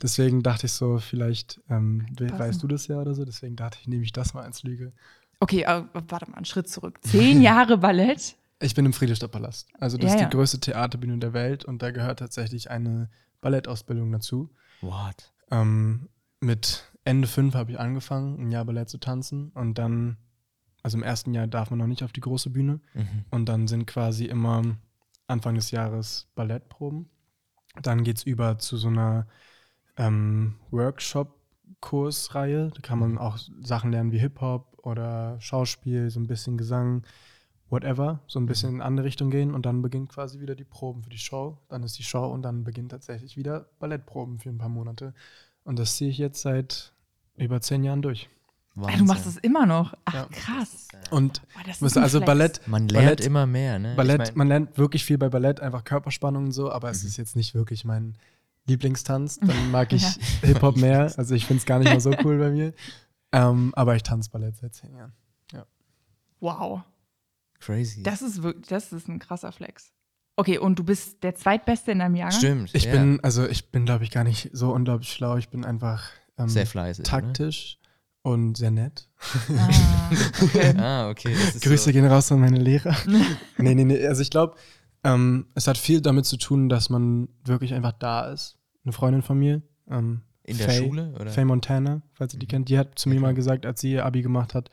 Deswegen dachte ich so, vielleicht ähm, we- weißt du das ja oder so. Deswegen dachte ich, nehme ich das mal als Lüge. Okay, aber warte mal, einen Schritt zurück. Zehn [LAUGHS] Jahre Ballett? Ich bin im Friedrichstadtpalast. Also das Ja, ist ja. die größte Theaterbühne der Welt und da gehört tatsächlich eine Ballettausbildung dazu. what? Ähm, mit Ende fünf habe ich angefangen, ein Jahr Ballett zu tanzen und dann, also im ersten Jahr darf man noch nicht auf die große Bühne Mhm. und dann sind quasi immer Anfang des Jahres Ballettproben. Dann geht es über zu so einer ähm, Workshop-Kursreihe. Da kann man auch Sachen lernen wie Hip-Hop oder Schauspiel, so ein bisschen Gesang, whatever, so ein bisschen in eine andere Richtung gehen und dann beginnt quasi wieder die Proben für die Show. Dann ist die Show und dann beginnt tatsächlich wieder Ballettproben für ein paar Monate. Und das ziehe ich jetzt seit über zehn Jahren durch. Ah, du machst es immer noch. Ach, Ja. krass. Und Boah, das also Flex. Ballett, Man lernt Ballett- immer mehr, ne? Ballett, ich mein, man lernt wirklich viel bei Ballett, einfach Körperspannung und so, aber es Mhm. ist jetzt nicht wirklich mein Lieblingstanz. Dann [LAUGHS] mag ich Hip-Hop mehr. Also ich finde es gar nicht mal so [LAUGHS] cool bei mir. Ähm, aber ich tanze Ballett seit zehn Jahren. Wow. Crazy. Das ist wirklich, das ist ein krasser Flex. Okay, und du bist der Zweitbeste in deinem Jahrgang? Stimmt. Ich ja. bin, also ich bin, glaube ich, gar nicht so unglaublich schlau. Ich bin einfach ähm, sehr fleißig. taktisch und sehr nett. Ah, okay. Ne? [LAUGHS] Ah, okay. Grüße so, gehen raus an meine Lehrer. [LAUGHS] nee, nee, nee. Also ich glaube, ähm, es hat viel damit zu tun, dass man wirklich einfach da ist. Eine Freundin von mir, ähm, in der Faye, Schule? Oder? Faye Montana, falls ihr die Mhm. kennt, die hat zu Ja, mir mal gesagt, als sie ihr Abi gemacht hat,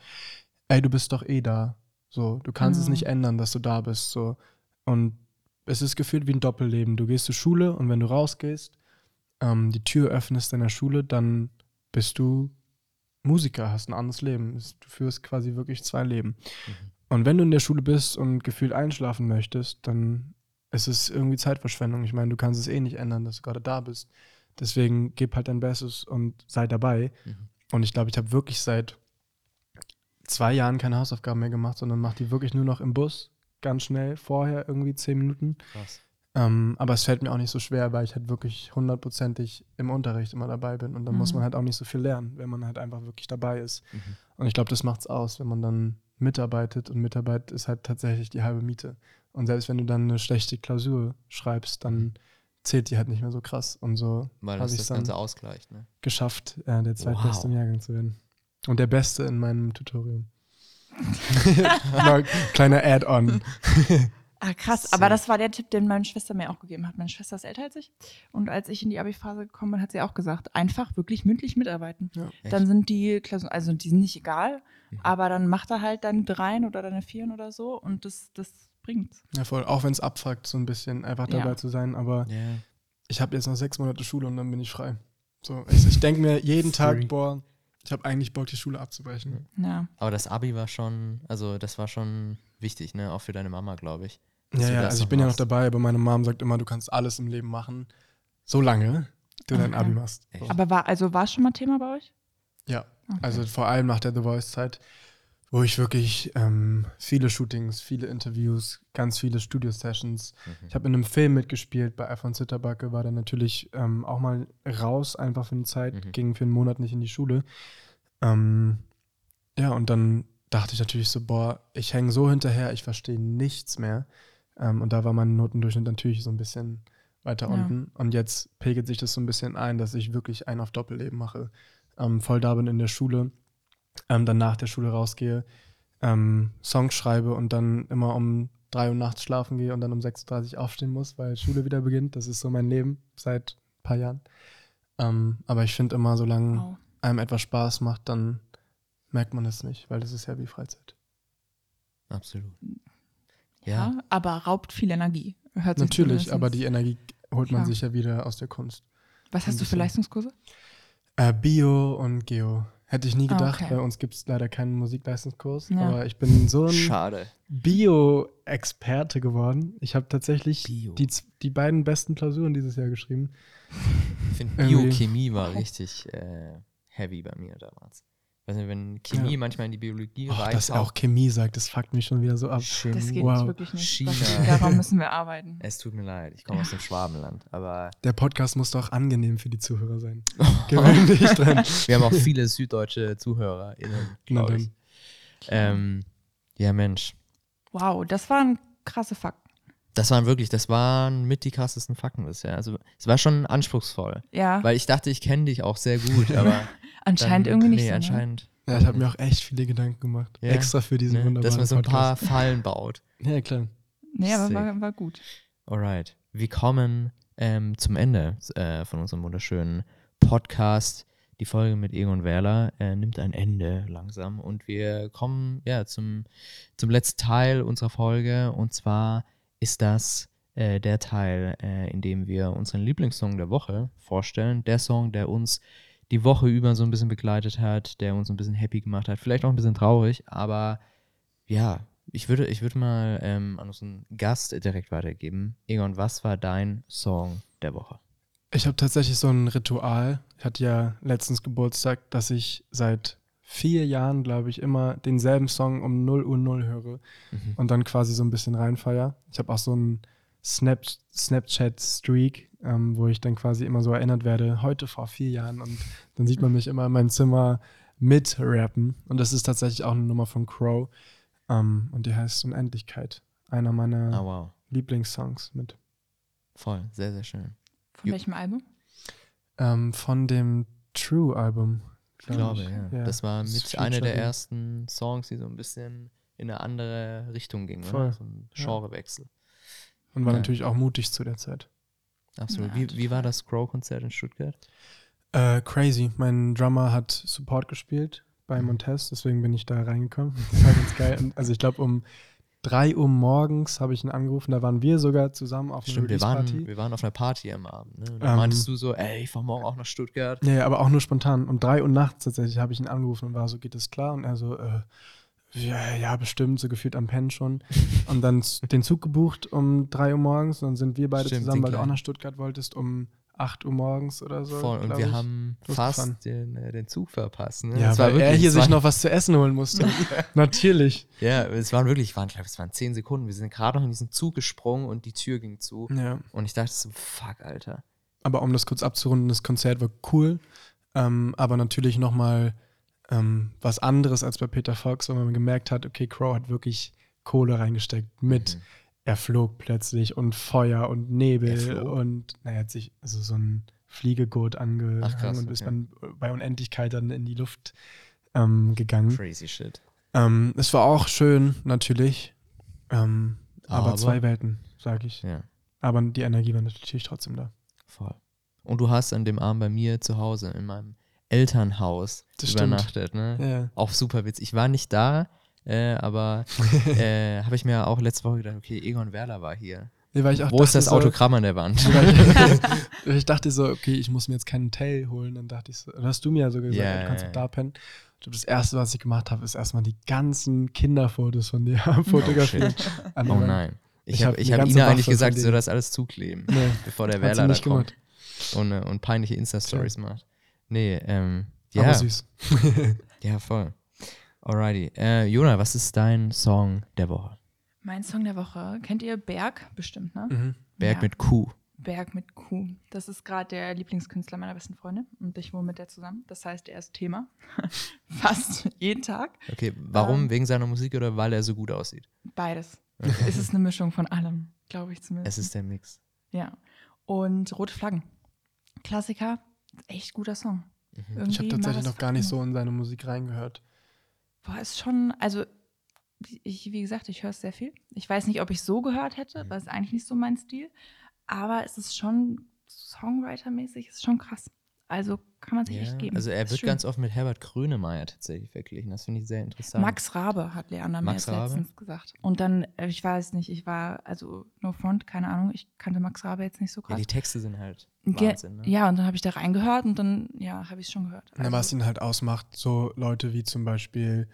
ey, du bist doch eh da. So, du kannst es Mhm. nicht ändern, dass du da bist. So. Und es ist gefühlt wie ein Doppelleben. Du gehst zur Schule und wenn du rausgehst, ähm, die Tür öffnest deiner Schule, dann bist du Musiker, hast ein anderes Leben. Es- Du führst quasi wirklich zwei Leben. Mhm. Und wenn du in der Schule bist und gefühlt einschlafen möchtest, dann ist es irgendwie Zeitverschwendung. Ich meine, du kannst es eh nicht ändern, dass du gerade da bist. Deswegen gib halt dein Bestes und sei dabei. Mhm. Und ich glaube, ich habe wirklich seit zwei Jahren keine Hausaufgaben mehr gemacht, sondern mache die wirklich nur noch im Bus, ganz schnell, vorher irgendwie zehn Minuten. Krass. Ähm, aber es fällt mir auch nicht so schwer, weil ich halt wirklich hundertprozentig im Unterricht immer dabei bin. Und dann muss Mhm. man halt auch nicht so viel lernen, wenn man halt einfach wirklich dabei ist. Mhm. Und ich glaube, das macht's aus, wenn man dann mitarbeitet. Und Mitarbeit ist halt tatsächlich die halbe Miete. Und selbst wenn du dann eine schlechte Klausur schreibst, dann zählt die halt nicht mehr so krass. Und so Weil habe das ich es dann Ganze ausgleicht, ne? geschafft, äh, der zweitbeste Wow. im Jahrgang zu werden. Und der Beste in meinem Tutorium. [LAUGHS] Kleiner Add-on. Ah, krass. Sick. Aber das war der Tipp, den meine Schwester mir auch gegeben hat. Meine Schwester ist älter als ich. Und als ich in die Abi-Phase gekommen bin, hat sie auch gesagt, einfach wirklich mündlich mitarbeiten. Ja. Dann sind die Klausuren, also die sind nicht egal, Mhm. aber dann macht er halt deine Dreien oder deine Vieren oder so und das, das bringt's. Ja, voll. Auch wenn es abfuckt, so ein bisschen einfach Ja. dabei zu sein. Aber Ja. ich habe jetzt noch sechs Monate Schule und dann bin ich frei. So, ich, ich denke mir jeden. Tag, boah, ich habe eigentlich Bock, die Schule abzubrechen. Ja. Aber das Abi war schon, also das war schon wichtig, ne? Auch für deine Mama, glaube ich. Ja, ja, also ich bin ja noch machst. dabei, aber meine Mom sagt immer, du kannst alles im Leben machen, solange du dein Okay. Abi machst. So. Echt? Aber war, also war es schon mal Thema bei euch? Ja, Okay. also vor allem nach der The Voice-Zeit, wo ich wirklich ähm, viele Shootings, viele Interviews, ganz viele Studio-Sessions. Mhm. Ich habe in einem Film mitgespielt bei Alfons Zitterbacke, war dann natürlich ähm, auch mal raus, einfach für eine Zeit, Mhm. ging für einen Monat nicht in die Schule. Ähm, ja, und dann dachte ich natürlich so, boah, ich hänge so hinterher, ich verstehe nichts mehr. Ähm, und da war mein Notendurchschnitt natürlich so ein bisschen weiter Ja. unten. Und jetzt pegelt sich das so ein bisschen ein, dass ich wirklich einen auf Doppelleben mache. Ähm, voll da bin in der Schule, ähm, dann nach der Schule rausgehe, ähm, Songs schreibe und dann immer um drei Uhr nachts schlafen gehe und dann um 6.30 Uhr aufstehen muss, weil Schule wieder beginnt. Das ist so mein Leben seit ein paar Jahren. Ähm, aber ich finde immer, solange Wow. einem etwas Spaß macht, dann merkt man es nicht, weil das ist ja wie Freizeit. Absolut. Ja. Ja. aber raubt viel Energie. Hört sich Natürlich, aber die Energie holt man Klar. sich ja wieder aus der Kunst. Was hast du für. Leistungskurse? Äh, Bio und Geo. Hätte ich nie Ah, gedacht. okay. Bei uns gibt es leider keinen Musikleistungskurs. Ja. Aber ich bin so ein Schade. Bio-Experte geworden. Ich habe tatsächlich Bio. die, die beiden besten Klausuren dieses Jahr geschrieben. Ich finde, Biochemie war richtig äh, heavy bei mir damals. Weiß nicht, wenn Chemie Ja. manchmal in die Biologie Oh, reicht. dass er auch Chemie sagt, das fuckt mich schon wieder so ab. Chemie. Das geht Wow. wirklich nicht. China. Daran müssen wir arbeiten. [LAUGHS] Es tut mir leid, ich komme aus dem Schwabenland, aber Der Podcast muss doch angenehm für die Zuhörer sein. [LAUGHS] Gewöhn dich dran. wir haben auch viele süddeutsche ZuhörerInnen, glaube ich. Ähm, ja, Mensch. Wow, das waren krasse Fakten. Das waren wirklich, das waren mit die krassesten Fakten bisher. Also es war schon anspruchsvoll, Ja, weil ich dachte, ich kenne dich auch sehr gut, [LAUGHS] aber anscheinend dann, irgendwie nicht nee, so. Ne? anscheinend. Ja, ich habe mir auch echt viele Gedanken gemacht. Ja. Extra für diesen Ne, wunderbaren dass man so ein paar Podcast. Fallen baut. Ja, klar. Nee, aber war, war gut. Alright. Wir kommen ähm, zum Ende äh, von unserem wunderschönen Podcast. Die Folge mit Egon Werler äh, nimmt ein Ende langsam und wir kommen ja zum, zum letzten Teil unserer Folge und zwar ist das äh, der Teil, äh, in dem wir unseren Lieblingssong der Woche vorstellen. Der Song, der uns die Woche über so ein bisschen begleitet hat, der uns ein bisschen happy gemacht hat, vielleicht auch ein bisschen traurig, aber ja, ich würde, ich würde mal ähm, an unseren Gast direkt weitergeben. Egon, was war dein Song der Woche? Ich habe tatsächlich so ein Ritual. Ich hatte ja letztens Geburtstag, dass ich seit vier Jahren, glaube ich, immer denselben Song um 0 Uhr 0 höre Mhm. und dann quasi so ein bisschen reinfeier. Ich habe auch so einen Snap Snapchat-Streak, ähm, wo ich dann quasi immer so erinnert werde, heute vor vier Jahren und dann sieht man mich immer in meinem Zimmer mit rappen und das ist tatsächlich auch eine Nummer von Crow ähm, und die heißt Unendlichkeit. Einer meiner Ah, wow. Lieblingssongs mit. Voll, sehr, sehr schön. Von welchem Album? Ähm, von dem True-Album. Ich glaub glaube, ja. Ja, Das war das mit einer der ersten Songs, die so ein bisschen in eine andere Richtung ging. Voll. Oder? So ein Ja. Und war Ja. natürlich auch mutig zu der Zeit. Absolut. Ja, wie, wie war das Crow-Konzert in Stuttgart? Äh, crazy. Mein Drummer hat Support gespielt bei Mhm. Montez, deswegen bin ich da reingekommen. [LAUGHS] Das war ganz geil. Und, also ich glaube, um 3 Uhr morgens habe ich ihn angerufen. Da waren wir sogar zusammen auf einer Stimmt, wir waren, wir waren auf einer Party am Abend. Ne? Und dann Ähm, meintest du so, ey, ich fahr morgen auch nach Stuttgart. Ja, aber auch nur spontan. Um 3 Uhr nachts tatsächlich habe ich ihn angerufen und war so, geht das klar? Und er so, äh, ja, ja, bestimmt, so gefühlt am Pennen schon. Und dann [LAUGHS] den Zug gebucht um 3 Uhr morgens und dann sind wir beide Stimmt, zusammen, weil du auch nach Stuttgart wolltest, um 8 Uhr morgens oder so. Voll. Und wir ich. haben fast den, äh, den Zug verpasst. Ne? Ja, war weil er hier sich noch was zu essen holen musste. [LAUGHS] [LAUGHS] Natürlich. Ja, es waren wirklich, waren, ich glaube, es waren zehn Sekunden. Wir sind gerade noch in diesen Zug gesprungen und die Tür ging zu. Ja. Und ich dachte so, fuck, Alter. Aber um das kurz abzurunden, das Konzert war cool. Ähm, aber natürlich nochmal ähm, was anderes als bei Peter Fox, weil man gemerkt hat, okay, Crow hat wirklich Kohle reingesteckt mit. Mhm. Er flog plötzlich und Feuer und Nebel und naja, hat sich also so ein Fliegegurt angehangen Ach, krass, und ist okay. dann bei Unendlichkeit dann in die Luft ähm, gegangen. Crazy shit. Ähm, es war auch schön, natürlich. Ähm, Aber, zwei Welten, sage ich. Ja, Aber die Energie war natürlich trotzdem da. voll. Und du hast an dem Abend bei mir zu Hause in meinem Elternhaus Das stimmt. übernachtet, ne? Ja. Auch super witzig. Ich war nicht da, äh, aber [LAUGHS] äh, habe ich mir auch letzte Woche gedacht, okay, Egon Werler war hier. Nee, Wo ist das so, Autogramm an der Wand? [LAUGHS] Ich, [LAUGHS] ich dachte so, okay, ich muss mir jetzt keinen Tail holen. Dann dachte ich so, dann hast du mir ja so gesagt, Ja, du kannst ja. da pennen. Ich glaube, das erste, was ich gemacht habe, ist erstmal die ganzen Kinderfotos von dir fotografiert. An der Oh nein. Ich habe hab ich hab ganze Ina eigentlich gesagt, sie soll das alles zukleben, Nee, bevor der Werler da kommt und, äh, und peinliche Insta-Stories macht. Nee, ähm, ja, Aber süß. [LAUGHS] ja, voll. Alrighty. Äh, Jona, was ist dein Song der Woche? Mein Song der Woche. Kennt ihr Berg? Bestimmt, ne? Mhm. Berg Ja. mit Q. Berg mit Q. Das ist gerade der Lieblingskünstler meiner besten Freundin und ich wohne mit der zusammen. Das heißt, er ist Thema. [LAUGHS] Fast jeden Tag. Okay, warum? Ähm. Wegen seiner Musik oder weil er so gut aussieht? Beides. Es ist eine Mischung von allem, glaube ich zumindest. Es ist der Mix. ja. Und Rote Flaggen. Klassiker. Echt guter Song. Ich Irgendwie habe tatsächlich noch gar nicht so in seine Musik reingehört. Boah, ist schon, also ich, wie gesagt, ich höre es sehr viel. Ich weiß nicht, ob ich so gehört hätte, Mhm. weil es eigentlich nicht so mein Stil. Aber es ist schon Songwriter-mäßig, ist schon krass. Also kann man sich Ja, echt geben. also er wird schön. ganz oft mit Herbert Grönemeyer tatsächlich verglichen. Das finde ich sehr interessant. Max Rabe hat Leander mir Max jetzt Rabe? letztens gesagt. Und dann, äh, ich weiß nicht, ich war, also no front, keine Ahnung, ich kannte Max Rabe jetzt nicht so ja, krass. die Texte sind halt Wahnsinn. Ne? Ja, und dann habe ich da reingehört und dann, ja, habe ich es schon gehört. Na, was ihn halt ausmacht, so Leute wie zum Beispiel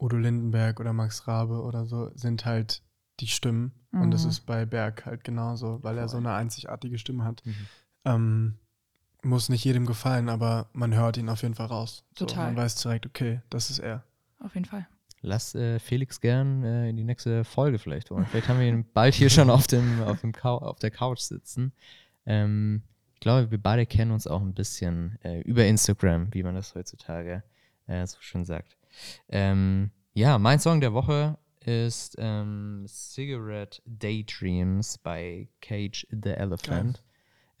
Udo Lindenberg oder Max Rabe oder so, sind halt die Stimmen. Und das Mhm. ist bei Berg halt genauso, weil er so Voll. eine einzigartige Stimme hat. Mhm. Ähm, muss nicht jedem gefallen, aber man hört ihn auf jeden Fall raus. So, Total. Man weiß direkt, okay, das ist er. Auf jeden Fall. Lass äh, Felix gern äh, in die nächste Folge vielleicht holen. Vielleicht haben wir ihn bald hier schon auf, dem, [LAUGHS] auf, dem Cou auf der Couch sitzen. Ähm, ich glaube, wir beide kennen uns auch ein bisschen äh, über Instagram, wie man das heutzutage äh, so schön sagt. Ähm, ja, mein Song der Woche ist ähm, Cigarette Daydreams bei Cage the Elephant.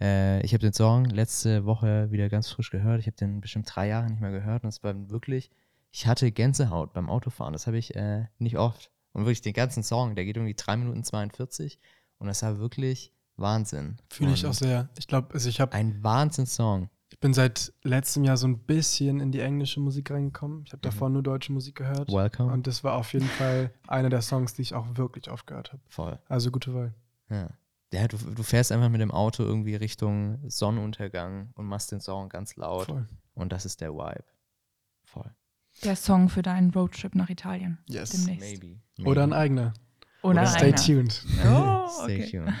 Äh, ich habe den Song letzte Woche wieder ganz frisch gehört. Ich habe den bestimmt drei Jahre nicht mehr gehört und es war wirklich, ich hatte Gänsehaut beim Autofahren. Das habe ich äh, nicht oft. Und wirklich den ganzen Song, der geht irgendwie 3 Minuten 42 und das war wirklich Wahnsinn. Fühle ich auch sehr. Ich glaube, also ich habe Ein Wahnsinn-Song. Ich bin seit letztem Jahr so ein bisschen in die englische Musik reingekommen. Ich habe davor nur deutsche Musik gehört. Welcome. Und das war auf jeden Fall einer der Songs, die ich auch wirklich oft gehört habe. Voll. Also gute Wahl. Ja. Ja, du, du fährst einfach mit dem Auto irgendwie Richtung Sonnenuntergang und machst den Song ganz laut. Voll. Und das ist der Vibe. Voll. Der Song für deinen Roadtrip nach Italien. Yes. Demnächst. Maybe. Oder ein Maybe. eigener. Oder Oder Stay einer. tuned. Oh, [LAUGHS] Stay okay. tuned.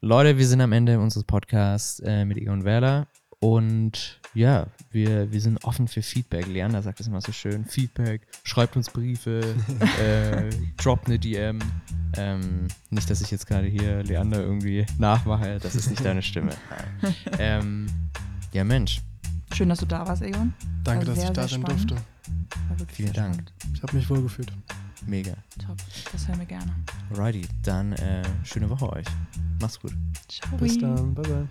Leute, wir sind am Ende unseres Podcasts äh, mit Egon Werler. Und ja, wir, wir sind offen für Feedback. Leander sagt das immer so schön. Feedback, schreibt uns Briefe, [LAUGHS] äh, droppt eine DM. Ähm, nicht, dass ich jetzt gerade hier Leander irgendwie nachmache. Das ist nicht deine Stimme. [LAUGHS] Ähm, ja, Mensch. Schön, dass du da warst, Egon. Danke, War dass sehr, ich da sein durfte. Vielen Dank. spannend. Ich habe mich wohlgefühlt. Mega. Top. Das hören wir gerne. Alrighty, dann äh, schöne Woche euch. Macht's gut. Ciao. Bis dann. Bye, bye.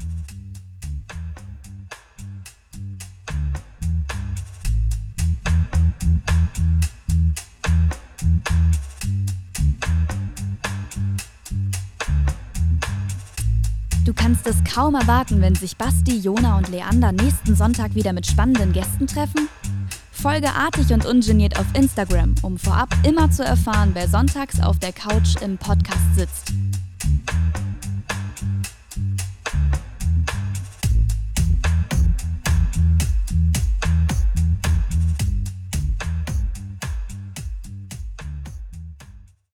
Du kannst es kaum erwarten, wenn sich Basti, Jona und Leander nächsten Sonntag wieder mit spannenden Gästen treffen? Folge artig und ungeniert auf Instagram, um vorab immer zu erfahren, wer sonntags auf der Couch im Podcast sitzt.